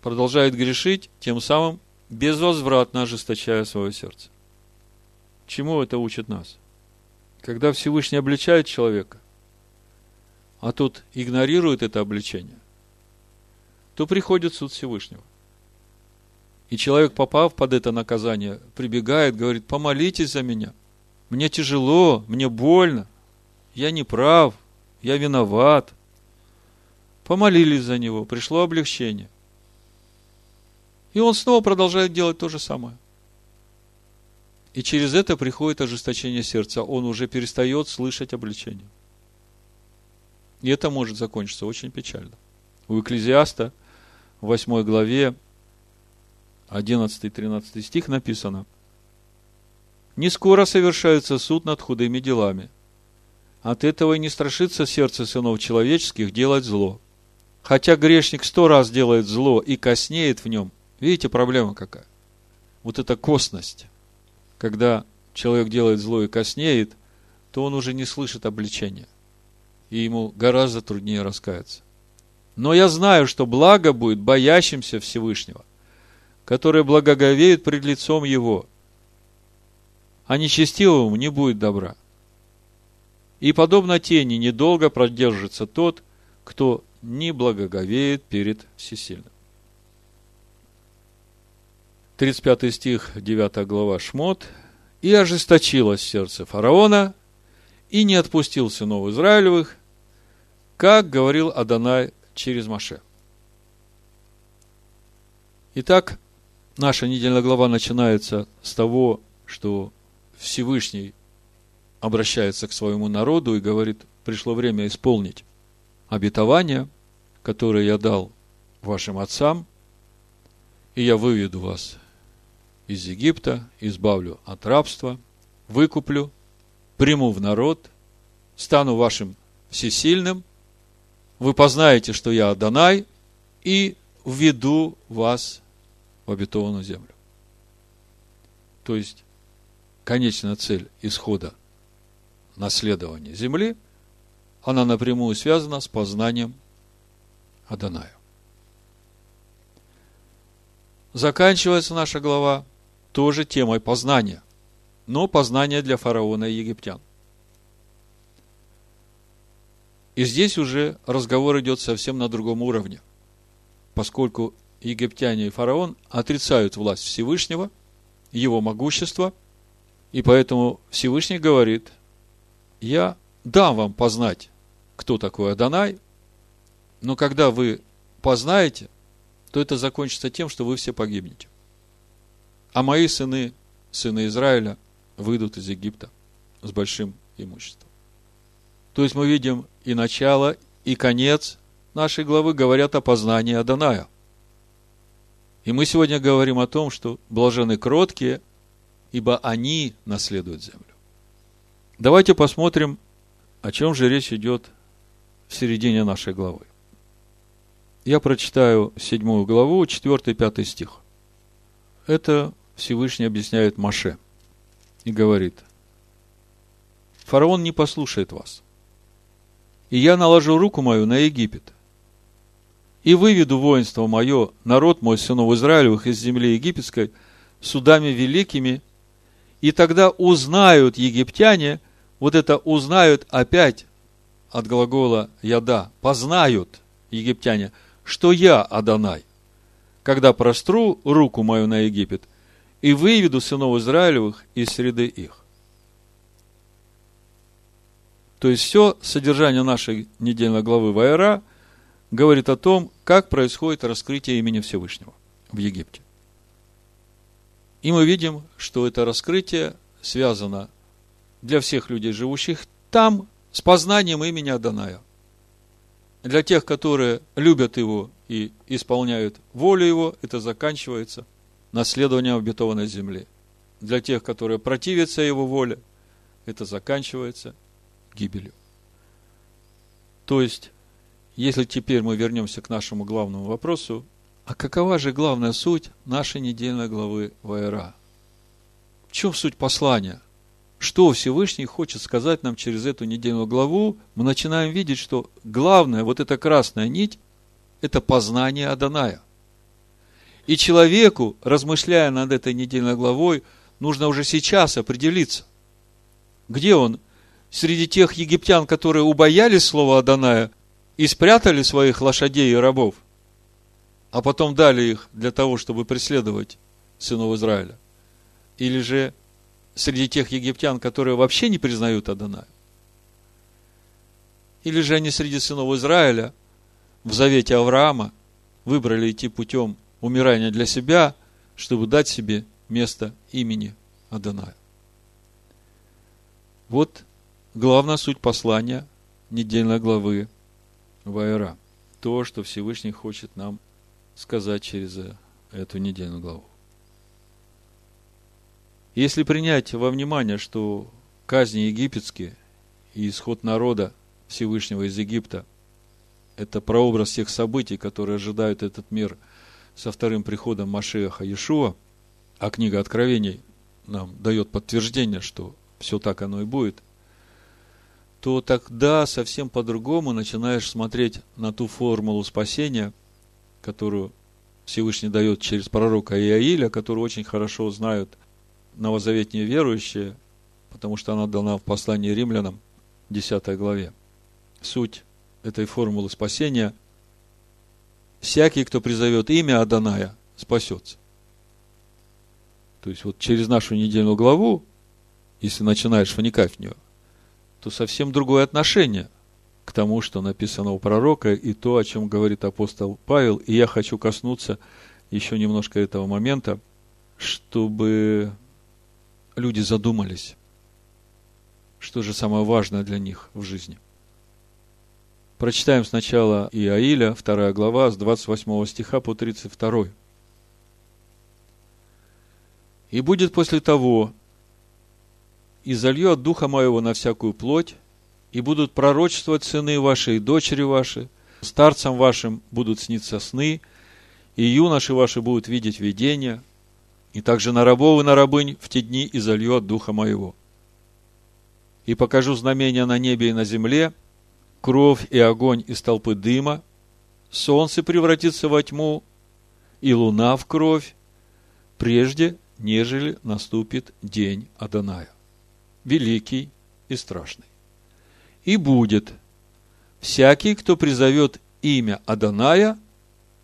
Продолжает грешить, тем самым безвозвратно ожесточая свое сердце. Чему это учит нас? Когда Всевышний обличает человека, а тут игнорирует это обличение, то приходит суд Всевышнего. И человек, попав под это наказание, прибегает, говорит, помолитесь за меня. Мне тяжело, мне больно, я не прав, я виноват. Помолились за него, пришло облегчение. И он снова продолжает делать то же самое. И через это приходит ожесточение сердца. Он уже перестает слышать обличение. И это может закончиться очень печально. У Экклезиаста в 8 главе 11-13 стих написано «Не скоро совершается суд над худыми делами. От этого и не страшится сердце сынов человеческих делать зло. Хотя грешник сто раз делает зло и коснеет в нем, Видите, проблема какая? Вот эта косность. Когда человек делает зло и коснеет, то он уже не слышит обличения. И ему гораздо труднее раскаяться. Но я знаю, что благо будет боящимся Всевышнего, которые благоговеют пред лицом Его. а нечестивому не будет добра. И подобно тени недолго продержится тот, кто не благоговеет перед всесильным. 35 стих, 9 глава Шмот. «И ожесточилось сердце фараона, и не отпустил сынов Израилевых, как говорил Адонай через Маше». Итак, наша недельная глава начинается с того, что Всевышний обращается к своему народу и говорит, пришло время исполнить обетование, которое я дал вашим отцам, и я выведу вас из Египта, избавлю от рабства, выкуплю, приму в народ, стану вашим всесильным, вы познаете, что я Адонай, и введу вас в обетованную землю. То есть, конечная цель исхода наследования земли, она напрямую связана с познанием Адоная. Заканчивается наша глава тоже темой познания, но познания для фараона и египтян. И здесь уже разговор идет совсем на другом уровне, поскольку египтяне и фараон отрицают власть Всевышнего, его могущество, и поэтому Всевышний говорит, я дам вам познать, кто такой Адонай, но когда вы познаете, то это закончится тем, что вы все погибнете. А мои сыны, сыны Израиля, выйдут из Египта с большим имуществом. То есть мы видим и начало, и конец нашей главы говорят о познании Адоная – и мы сегодня говорим о том, что блажены кроткие, ибо они наследуют землю. Давайте посмотрим, о чем же речь идет в середине нашей главы. Я прочитаю седьмую главу, 4-5 стих. Это Всевышний объясняет Маше и говорит, «Фараон не послушает вас, и я наложу руку мою на Египет, и выведу воинство мое, народ мой, сынов Израилевых, из земли египетской, судами великими, и тогда узнают египтяне, вот это узнают опять от глагола «яда», познают египтяне, что я Адонай, когда простру руку мою на Египет и выведу сынов Израилевых из среды их. То есть все содержание нашей недельной главы Вайра – говорит о том, как происходит раскрытие имени Всевышнего в Египте. И мы видим, что это раскрытие связано для всех людей, живущих там, с познанием имени Адоная. Для тех, которые любят его и исполняют волю его, это заканчивается наследованием обетованной земли. Для тех, которые противятся его воле, это заканчивается гибелью. То есть, если теперь мы вернемся к нашему главному вопросу, а какова же главная суть нашей недельной главы Вайра? В чем суть послания? Что Всевышний хочет сказать нам через эту недельную главу? Мы начинаем видеть, что главная, вот эта красная нить, это познание Аданая. И человеку, размышляя над этой недельной главой, нужно уже сейчас определиться, где он среди тех египтян, которые убоялись слова Аданая, и спрятали своих лошадей и рабов, а потом дали их для того, чтобы преследовать сынов Израиля? Или же среди тех египтян, которые вообще не признают Адоная? Или же они среди сынов Израиля в завете Авраама выбрали идти путем умирания для себя, чтобы дать себе место имени Адоная? Вот главная суть послания недельной главы Вайра. То, что Всевышний хочет нам сказать через эту недельную главу. Если принять во внимание, что казни египетские и исход народа Всевышнего из Египта – это прообраз тех событий, которые ожидают этот мир со вторым приходом Машеха Иешуа, а книга Откровений нам дает подтверждение, что все так оно и будет, то тогда совсем по-другому начинаешь смотреть на ту формулу спасения, которую Всевышний дает через пророка Иаиля, который очень хорошо знают новозаветние верующие, потому что она дана в послании римлянам, 10 главе. Суть этой формулы спасения – всякий, кто призовет имя Аданая, спасется. То есть, вот через нашу недельную главу, если начинаешь вникать в нее, то совсем другое отношение к тому, что написано у пророка, и то, о чем говорит апостол Павел. И я хочу коснуться еще немножко этого момента, чтобы люди задумались, что же самое важное для них в жизни. Прочитаем сначала Иаиля, 2 глава, с 28 стиха по 32. «И будет после того, и залью от духа моего на всякую плоть, и будут пророчествовать сыны ваши и дочери ваши, старцам вашим будут сниться сны, и юноши ваши будут видеть видения, и также на рабов и на рабынь в те дни и залью от духа моего. И покажу знамения на небе и на земле – кровь и огонь из толпы дыма, солнце превратится во тьму, и луна в кровь, прежде, нежели наступит день Аданая, великий и страшный. И будет, всякий, кто призовет имя Аданая,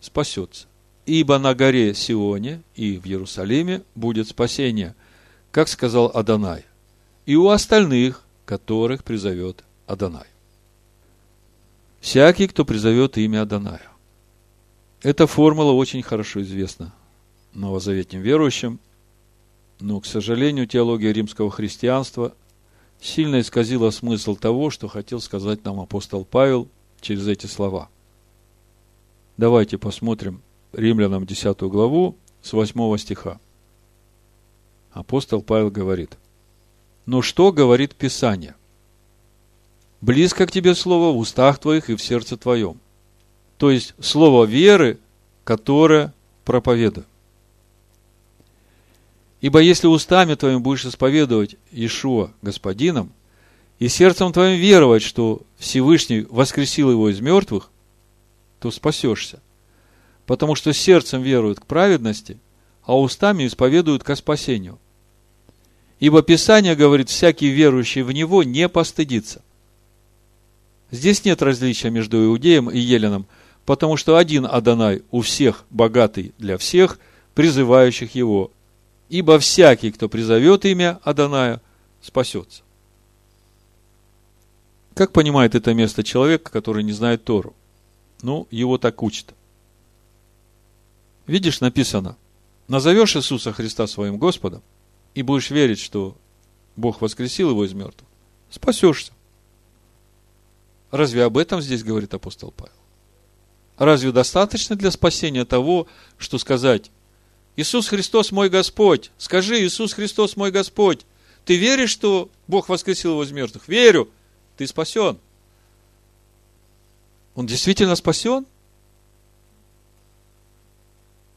спасется. Ибо на горе Сионе и в Иерусалиме будет спасение, как сказал Адонай, и у остальных, которых призовет Адонай всякий, кто призовет имя Адоная. Эта формула очень хорошо известна новозаветним верующим, но, к сожалению, теология римского христианства сильно исказила смысл того, что хотел сказать нам апостол Павел через эти слова. Давайте посмотрим Римлянам 10 главу с 8 стиха. Апостол Павел говорит, «Но что говорит Писание? близко к тебе слово в устах твоих и в сердце твоем. То есть слово веры, которое проповедую. Ибо если устами твоими будешь исповедовать Ишуа Господином, и сердцем твоим веровать, что Всевышний воскресил его из мертвых, то спасешься. Потому что сердцем веруют к праведности, а устами исповедуют ко спасению. Ибо Писание говорит, всякий верующий в Него не постыдится – Здесь нет различия между иудеем и еленом, потому что один Адонай у всех богатый для всех, призывающих его. Ибо всякий, кто призовет имя Адоная, спасется. Как понимает это место человек, который не знает Тору? Ну, его так учат. Видишь, написано, назовешь Иисуса Христа своим Господом и будешь верить, что Бог воскресил его из мертвых, спасешься. Разве об этом здесь говорит апостол Павел? Разве достаточно для спасения того, что сказать Иисус Христос мой Господь? Скажи, Иисус Христос мой Господь. Ты веришь, что Бог воскресил его из мертвых? Верю. Ты спасен. Он действительно спасен?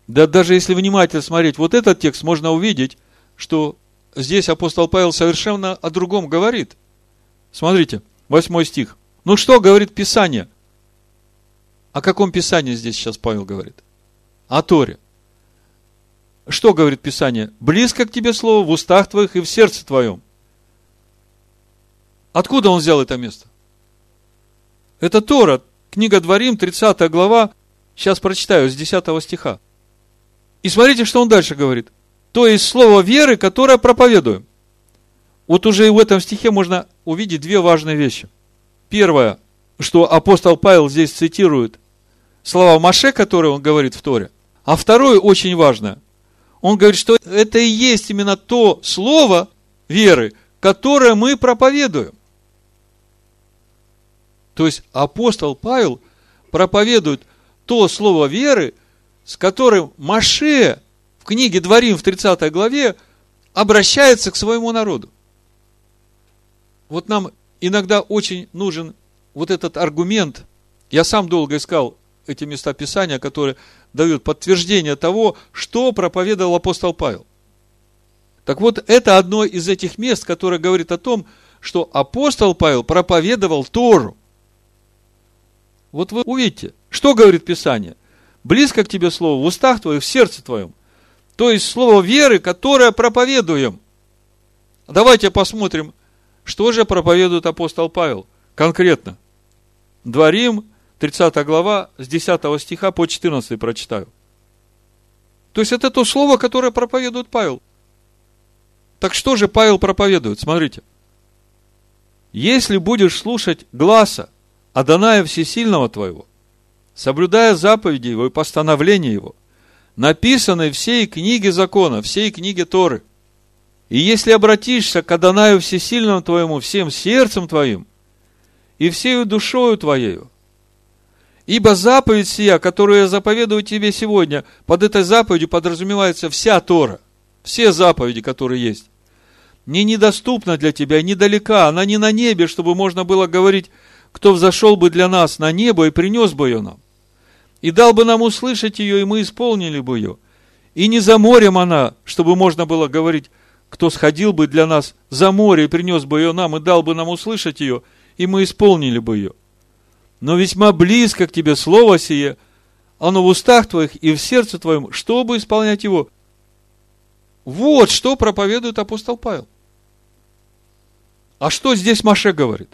Да даже если внимательно смотреть вот этот текст, можно увидеть, что здесь апостол Павел совершенно о другом говорит. Смотрите, восьмой стих. Ну что говорит Писание? О каком Писании здесь сейчас Павел говорит? О Торе. Что говорит Писание? Близко к тебе слово в устах твоих и в сердце твоем. Откуда он взял это место? Это Тора, книга Дворим, 30 глава, сейчас прочитаю, с 10 стиха. И смотрите, что он дальше говорит. То есть слово веры, которое проповедуем. Вот уже и в этом стихе можно увидеть две важные вещи. Первое, что апостол Павел здесь цитирует слова Маше, которые он говорит в Торе. А второе, очень важно, он говорит, что это и есть именно то слово веры, которое мы проповедуем. То есть апостол Павел проповедует то слово веры, с которым Маше в книге Дворим в 30 главе обращается к своему народу. Вот нам иногда очень нужен вот этот аргумент. Я сам долго искал эти места Писания, которые дают подтверждение того, что проповедовал апостол Павел. Так вот, это одно из этих мест, которое говорит о том, что апостол Павел проповедовал Тору. Вот вы увидите, что говорит Писание. Близко к тебе слово в устах твоих, в сердце твоем. То есть слово веры, которое проповедуем – Давайте посмотрим, что же проповедует апостол Павел конкретно. Дворим, 30 глава, с 10 стиха по 14 прочитаю. То есть это то слово, которое проповедует Павел. Так что же Павел проповедует? Смотрите. Если будешь слушать гласа Адоная Всесильного твоего, соблюдая заповеди его и постановления его, написанные всей книге закона, всей книге Торы, и если обратишься к Адонаю Всесильному твоему всем сердцем твоим и всею душою твоею, Ибо заповедь сия, которую я заповедую тебе сегодня, под этой заповедью подразумевается вся Тора, все заповеди, которые есть. Не недоступна для тебя, недалека, она не на небе, чтобы можно было говорить, кто взошел бы для нас на небо и принес бы ее нам. И дал бы нам услышать ее, и мы исполнили бы ее. И не за морем она, чтобы можно было говорить, кто сходил бы для нас за море и принес бы ее нам, и дал бы нам услышать ее, и мы исполнили бы ее но весьма близко к тебе слово сие, оно в устах твоих и в сердце твоем, чтобы исполнять его. Вот что проповедует апостол Павел. А что здесь Маше говорит?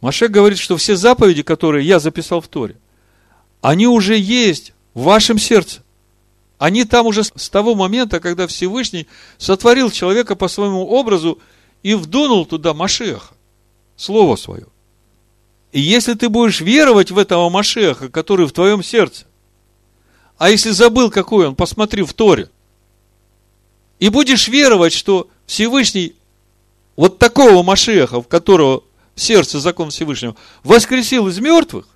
Маше говорит, что все заповеди, которые я записал в Торе, они уже есть в вашем сердце. Они там уже с того момента, когда Всевышний сотворил человека по своему образу и вдунул туда Машеха, Слово Свое. И если ты будешь веровать в этого Машеха, который в твоем сердце, а если забыл, какой он, посмотри в Торе, и будешь веровать, что Всевышний вот такого Машеха, в которого в сердце закон Всевышнего, воскресил из мертвых,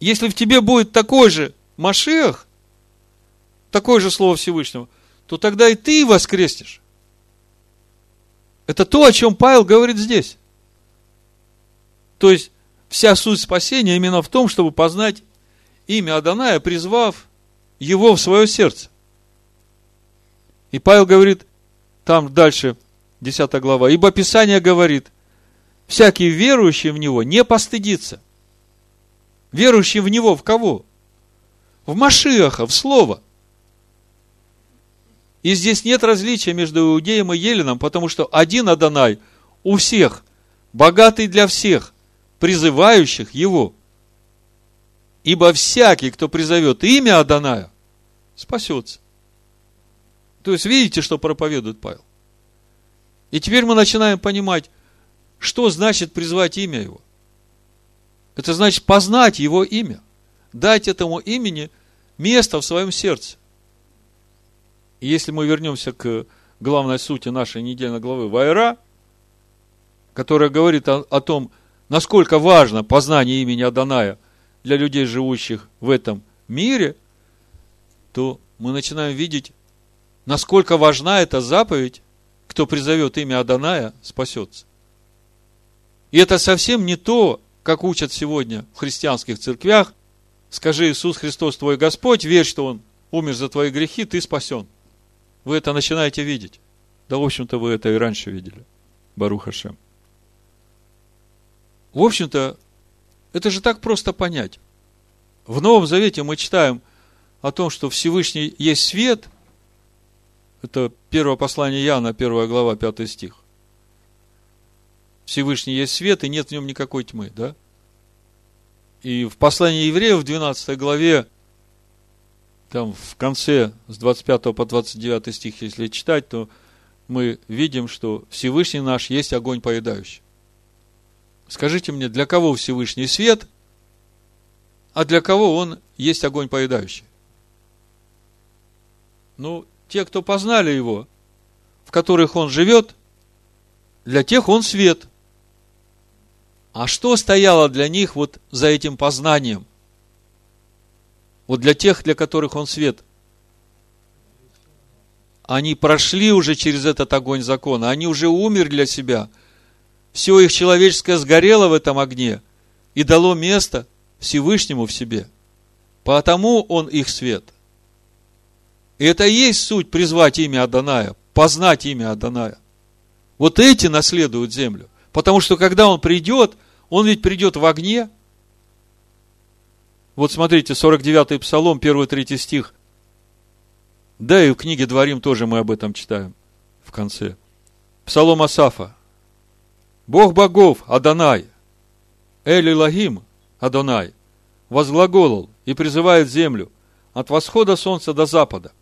если в тебе будет такой же Машех, такое же слово Всевышнего, то тогда и ты воскреснешь. Это то, о чем Павел говорит здесь. То есть, вся суть спасения именно в том, чтобы познать имя Аданая, призвав его в свое сердце. И Павел говорит, там дальше, 10 глава, ибо Писание говорит, всякий верующий в него не постыдится. Верующий в него в кого? В Машиаха, в Слово. И здесь нет различия между Иудеем и Еленом, потому что один Адонай у всех, богатый для всех, призывающих его. Ибо всякий, кто призовет имя Аданая, спасется. То есть, видите, что проповедует Павел? И теперь мы начинаем понимать, что значит призвать имя его. Это значит познать его имя, дать этому имени место в своем сердце. И если мы вернемся к главной сути нашей недельной главы Вайра, которая говорит о, о том, насколько важно познание имени Аданая для людей, живущих в этом мире, то мы начинаем видеть, насколько важна эта заповедь, кто призовет имя Аданая, спасется. И это совсем не то, как учат сегодня в христианских церквях. Скажи Иисус Христос твой Господь, верь, что Он умер за твои грехи, ты спасен. Вы это начинаете видеть. Да, в общем-то, вы это и раньше видели. Баруха Шем. В общем-то, это же так просто понять. В Новом Завете мы читаем о том, что Всевышний есть свет. Это первое послание Иоанна, первая глава, пятый стих. Всевышний есть свет, и нет в нем никакой тьмы, да? И в послании евреев в 12 главе, там в конце, с 25 по 29 стих, если читать, то мы видим, что Всевышний наш есть огонь поедающий. Скажите мне, для кого Всевышний свет, а для кого он есть огонь поедающий? Ну, те, кто познали его, в которых он живет, для тех он свет. А что стояло для них вот за этим познанием? Вот для тех, для которых он свет. Они прошли уже через этот огонь закона, они уже умерли для себя – все их человеческое сгорело в этом огне и дало место Всевышнему в себе. Потому он их свет. И это и есть суть призвать имя Аданая, познать имя Аданая. Вот эти наследуют землю. Потому что когда он придет, он ведь придет в огне. Вот смотрите, 49-й Псалом, 1-3 стих. Да и в книге Дворим тоже мы об этом читаем. в конце. Псалом Асафа. Бог богов, Адонай, Эль Лагим, Адонай, возглаголал и призывает землю от восхода солнца до запада.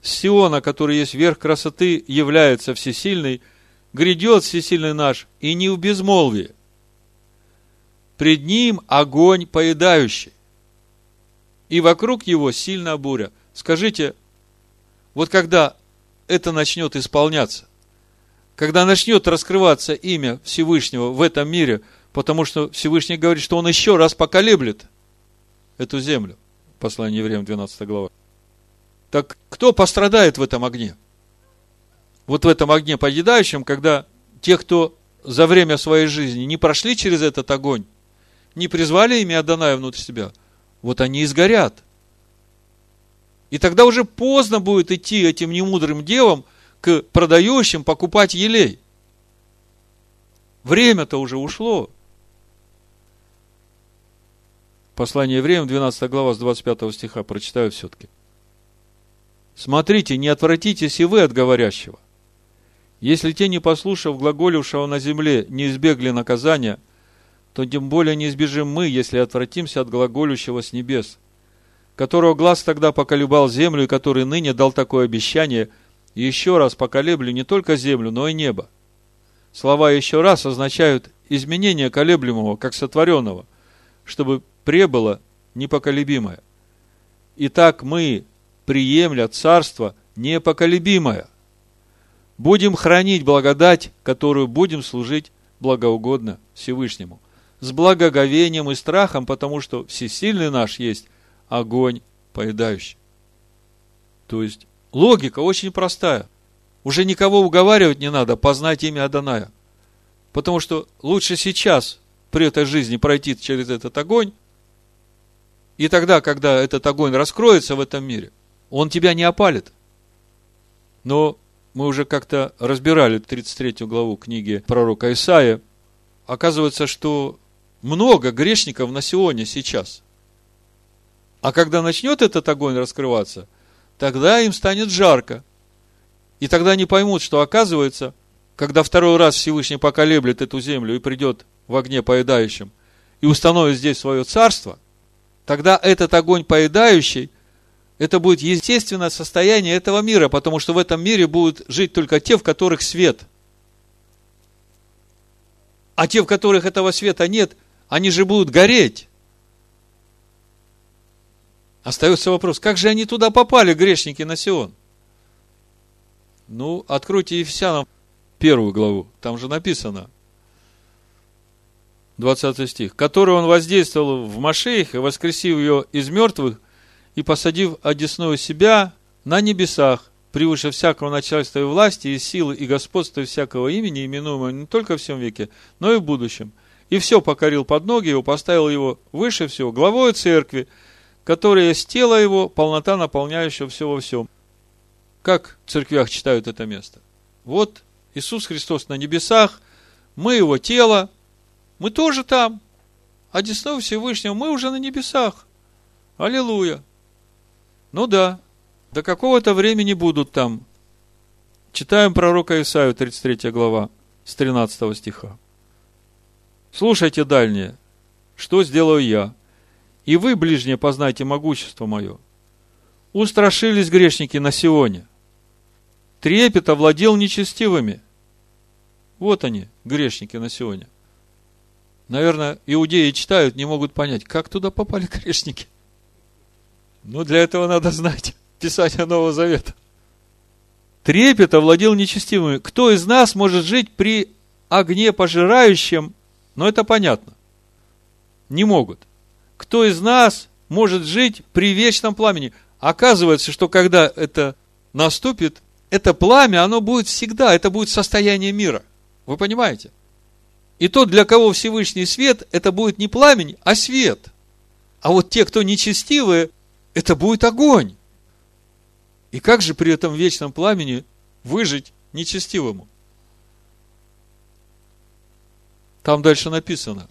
Сиона, который есть верх красоты, является всесильный, грядет всесильный наш, и не в безмолвии. Пред ним огонь поедающий, и вокруг его сильная буря. Скажите, вот когда это начнет исполняться, когда начнет раскрываться имя Всевышнего в этом мире, потому что Всевышний говорит, что он еще раз поколеблет эту землю. Послание евреям, 12 глава. Так кто пострадает в этом огне? Вот в этом огне поедающем, когда те, кто за время своей жизни не прошли через этот огонь, не призвали имя Адоная внутрь себя, вот они и сгорят. И тогда уже поздно будет идти этим немудрым девам к продающим покупать елей. Время-то уже ушло. Послание евреям, 12 глава, с 25 стиха, прочитаю все-таки. Смотрите, не отвратитесь и вы от говорящего. Если те, не послушав глаголившего на земле, не избегли наказания, то тем более не избежим мы, если отвратимся от глаголющего с небес, которого глаз тогда поколебал землю и который ныне дал такое обещание – еще раз поколеблю не только землю, но и небо. Слова еще раз означают изменение колеблемого, как сотворенного, чтобы пребыло непоколебимое. Итак, мы, приемля царство непоколебимое, будем хранить благодать, которую будем служить благоугодно Всевышнему, с благоговением и страхом, потому что всесильный наш есть огонь поедающий. То есть, Логика очень простая. Уже никого уговаривать не надо познать имя Адоная. Потому что лучше сейчас при этой жизни пройти через этот огонь, и тогда, когда этот огонь раскроется в этом мире, он тебя не опалит. Но мы уже как-то разбирали 33 главу книги пророка Исаия. Оказывается, что много грешников на Сионе сейчас. А когда начнет этот огонь раскрываться – тогда им станет жарко. И тогда они поймут, что оказывается, когда второй раз Всевышний поколеблет эту землю и придет в огне поедающем и установит здесь свое царство, тогда этот огонь поедающий, это будет естественное состояние этого мира, потому что в этом мире будут жить только те, в которых свет. А те, в которых этого света нет, они же будут гореть. Остается вопрос, как же они туда попали, грешники на Сион? Ну, откройте Ефесянам первую главу, там же написано, 20 стих, который он воздействовал в Машеях и воскресив ее из мертвых, и посадив одесную себя на небесах, превыше всякого начальства и власти, и силы, и господства всякого имени, именуемого не только в всем веке, но и в будущем. И все покорил под ноги его, поставил его выше всего, главой церкви, которое есть тело его, полнота, наполняющая все во всем. Как в церквях читают это место? Вот Иисус Христос на небесах, мы его тело, мы тоже там. А десной Всевышнего мы уже на небесах. Аллилуйя. Ну да, до какого-то времени будут там. Читаем пророка Исаию, 33 глава, с 13 стиха. Слушайте дальнее. Что сделаю я? И вы, ближние, познайте могущество мое. Устрашились грешники на Сионе. Трепет овладел нечестивыми. Вот они, грешники на Сионе. Наверное, иудеи читают, не могут понять, как туда попали грешники. Но для этого надо знать Писание Нового Завета. Трепет овладел нечестивыми. Кто из нас может жить при огне пожирающем? Но это понятно. Не могут кто из нас может жить при вечном пламени? Оказывается, что когда это наступит, это пламя, оно будет всегда, это будет состояние мира. Вы понимаете? И тот, для кого Всевышний свет, это будет не пламень, а свет. А вот те, кто нечестивые, это будет огонь. И как же при этом вечном пламени выжить нечестивому? Там дальше написано,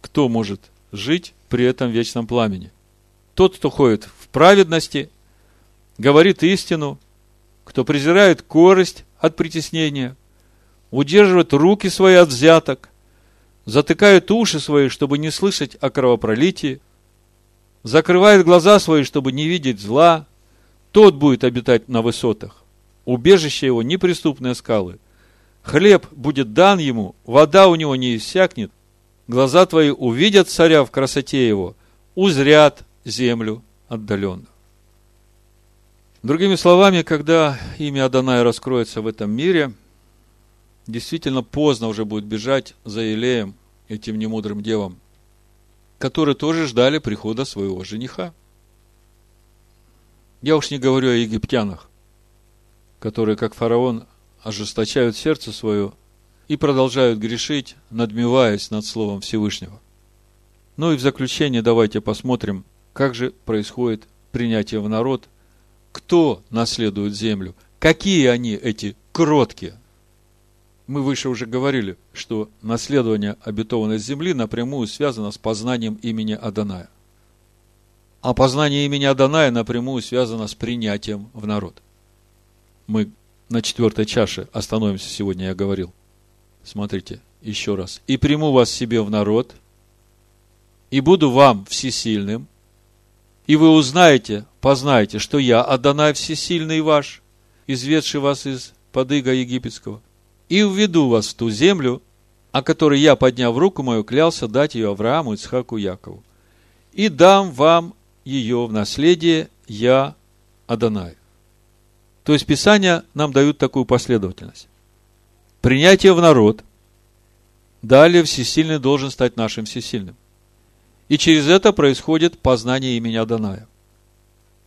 кто может жить при этом вечном пламени. Тот, кто ходит в праведности, говорит истину, кто презирает корость от притеснения, удерживает руки свои от взяток, затыкает уши свои, чтобы не слышать о кровопролитии, закрывает глаза свои, чтобы не видеть зла, тот будет обитать на высотах. Убежище его неприступные скалы. Хлеб будет дан ему, вода у него не иссякнет. Глаза твои увидят царя в красоте его, узрят землю отдаленно. Другими словами, когда имя Адоная раскроется в этом мире, действительно поздно уже будет бежать за Илеем, этим немудрым девам, которые тоже ждали прихода своего жениха. Я уж не говорю о египтянах, которые, как фараон, ожесточают сердце свое и продолжают грешить, надмеваясь над Словом Всевышнего. Ну и в заключение давайте посмотрим, как же происходит принятие в народ, кто наследует землю, какие они, эти кроткие. Мы выше уже говорили, что наследование обетованной земли напрямую связано с познанием имени Аданая. А познание имени Аданая напрямую связано с принятием в народ. Мы на четвертой чаше остановимся сегодня, я говорил. Смотрите, еще раз. «И приму вас себе в народ, и буду вам всесильным, и вы узнаете, познаете, что я, Адонай Всесильный ваш, изведший вас из подыга египетского, и введу вас в ту землю, о которой я, подняв руку мою, клялся дать ее Аврааму, Ицхаку, Якову. И дам вам ее в наследие я, Адонай. То есть Писания нам дают такую последовательность. Принятие в народ. Далее всесильный должен стать нашим всесильным. И через это происходит познание имени Адоная.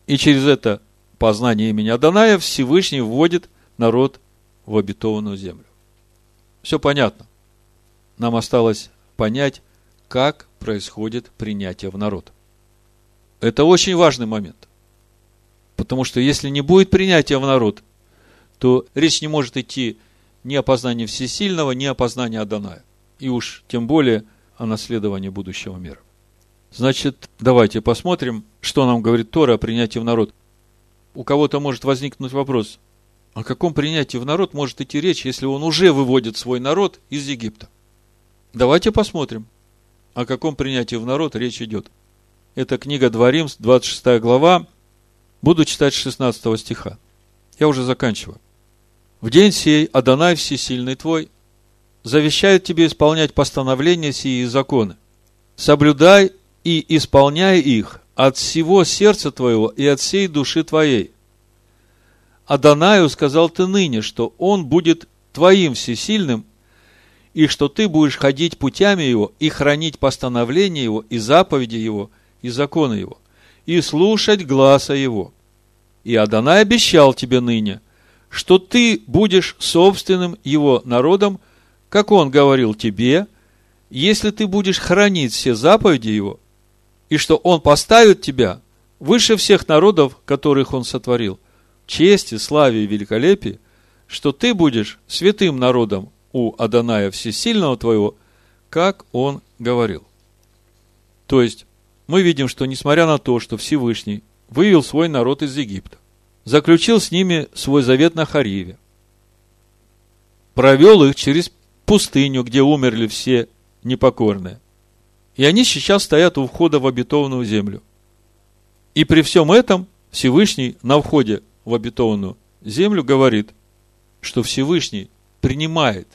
И через это познание имени Адоная Всевышний вводит народ в обетованную землю. Все понятно. Нам осталось понять, как происходит принятие в народ. Это очень важный момент. Потому что если не будет принятия в народ, то речь не может идти ни о познании всесильного, ни о познании Адоная. И уж тем более о наследовании будущего мира. Значит, давайте посмотрим, что нам говорит Тора о принятии в народ. У кого-то может возникнуть вопрос, о каком принятии в народ может идти речь, если он уже выводит свой народ из Египта? Давайте посмотрим, о каком принятии в народ речь идет. Это книга Дворим, 26 глава. Буду читать 16 стиха. Я уже заканчиваю. В день сей Адонай Всесильный твой завещает тебе исполнять постановления сии и законы. Соблюдай и исполняй их от всего сердца твоего и от всей души твоей. Адонаю сказал ты ныне, что он будет твоим всесильным, и что ты будешь ходить путями его и хранить постановления его и заповеди его и законы его, и слушать гласа его. И Адонай обещал тебе ныне, что ты будешь собственным его народом, как он говорил тебе, если ты будешь хранить все заповеди его и что Он поставит тебя выше всех народов, которых Он сотворил, чести, славе и великолепии, что ты будешь святым народом у Аданая Всесильного твоего, как Он говорил. То есть, мы видим, что несмотря на то, что Всевышний вывел свой народ из Египта, заключил с ними свой завет на Хариве, провел их через пустыню, где умерли все непокорные, и они сейчас стоят у входа в обетованную землю. И при всем этом Всевышний на входе в обетованную землю говорит, что Всевышний принимает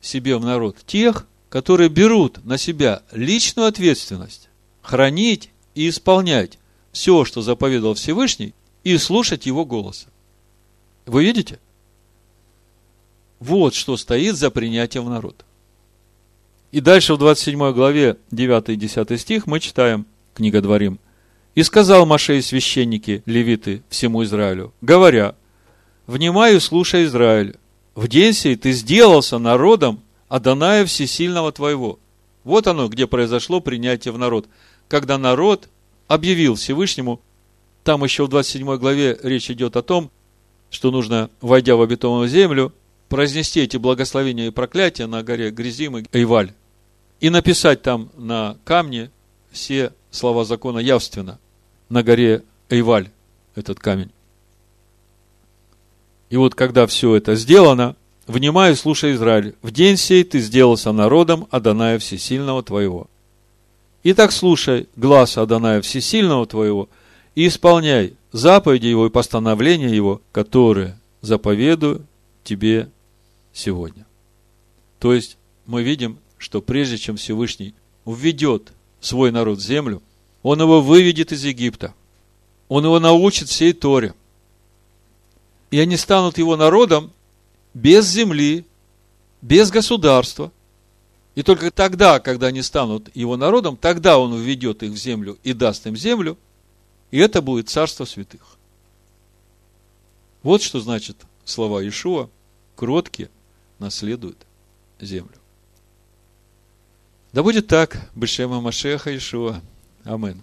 себе в народ тех, которые берут на себя личную ответственность хранить и исполнять все, что заповедал Всевышний, и слушать его голоса. Вы видите? Вот что стоит за принятием в народ. И дальше в 27 главе 9 и 10 стих мы читаем, книга Дворим. «И сказал Машей священники, левиты, всему Израилю, говоря, «Внимаю, слушай, Израиль, в день сей ты сделался народом Адоная Всесильного твоего». Вот оно, где произошло принятие в народ. Когда народ объявил Всевышнему, там еще в 27 главе речь идет о том, что нужно, войдя в обетованную землю, произнести эти благословения и проклятия на горе Грязим и Эйваль и написать там на камне все слова закона явственно на горе Эйваль, этот камень. И вот когда все это сделано, внимай и слушай, Израиль, в день сей ты сделался народом Адоная Всесильного твоего. Итак, слушай глаз Адоная Всесильного твоего и исполняй заповеди его и постановления его, которые заповедую тебе сегодня. То есть, мы видим, что прежде чем Всевышний введет свой народ в землю, он его выведет из Египта. Он его научит всей Торе. И они станут его народом без земли, без государства. И только тогда, когда они станут его народом, тогда он введет их в землю и даст им землю, и это будет царство святых. Вот что значит слова Иешуа, кроткие наследуют землю. Да будет так, Бешема Машеха Ишуа. Амин.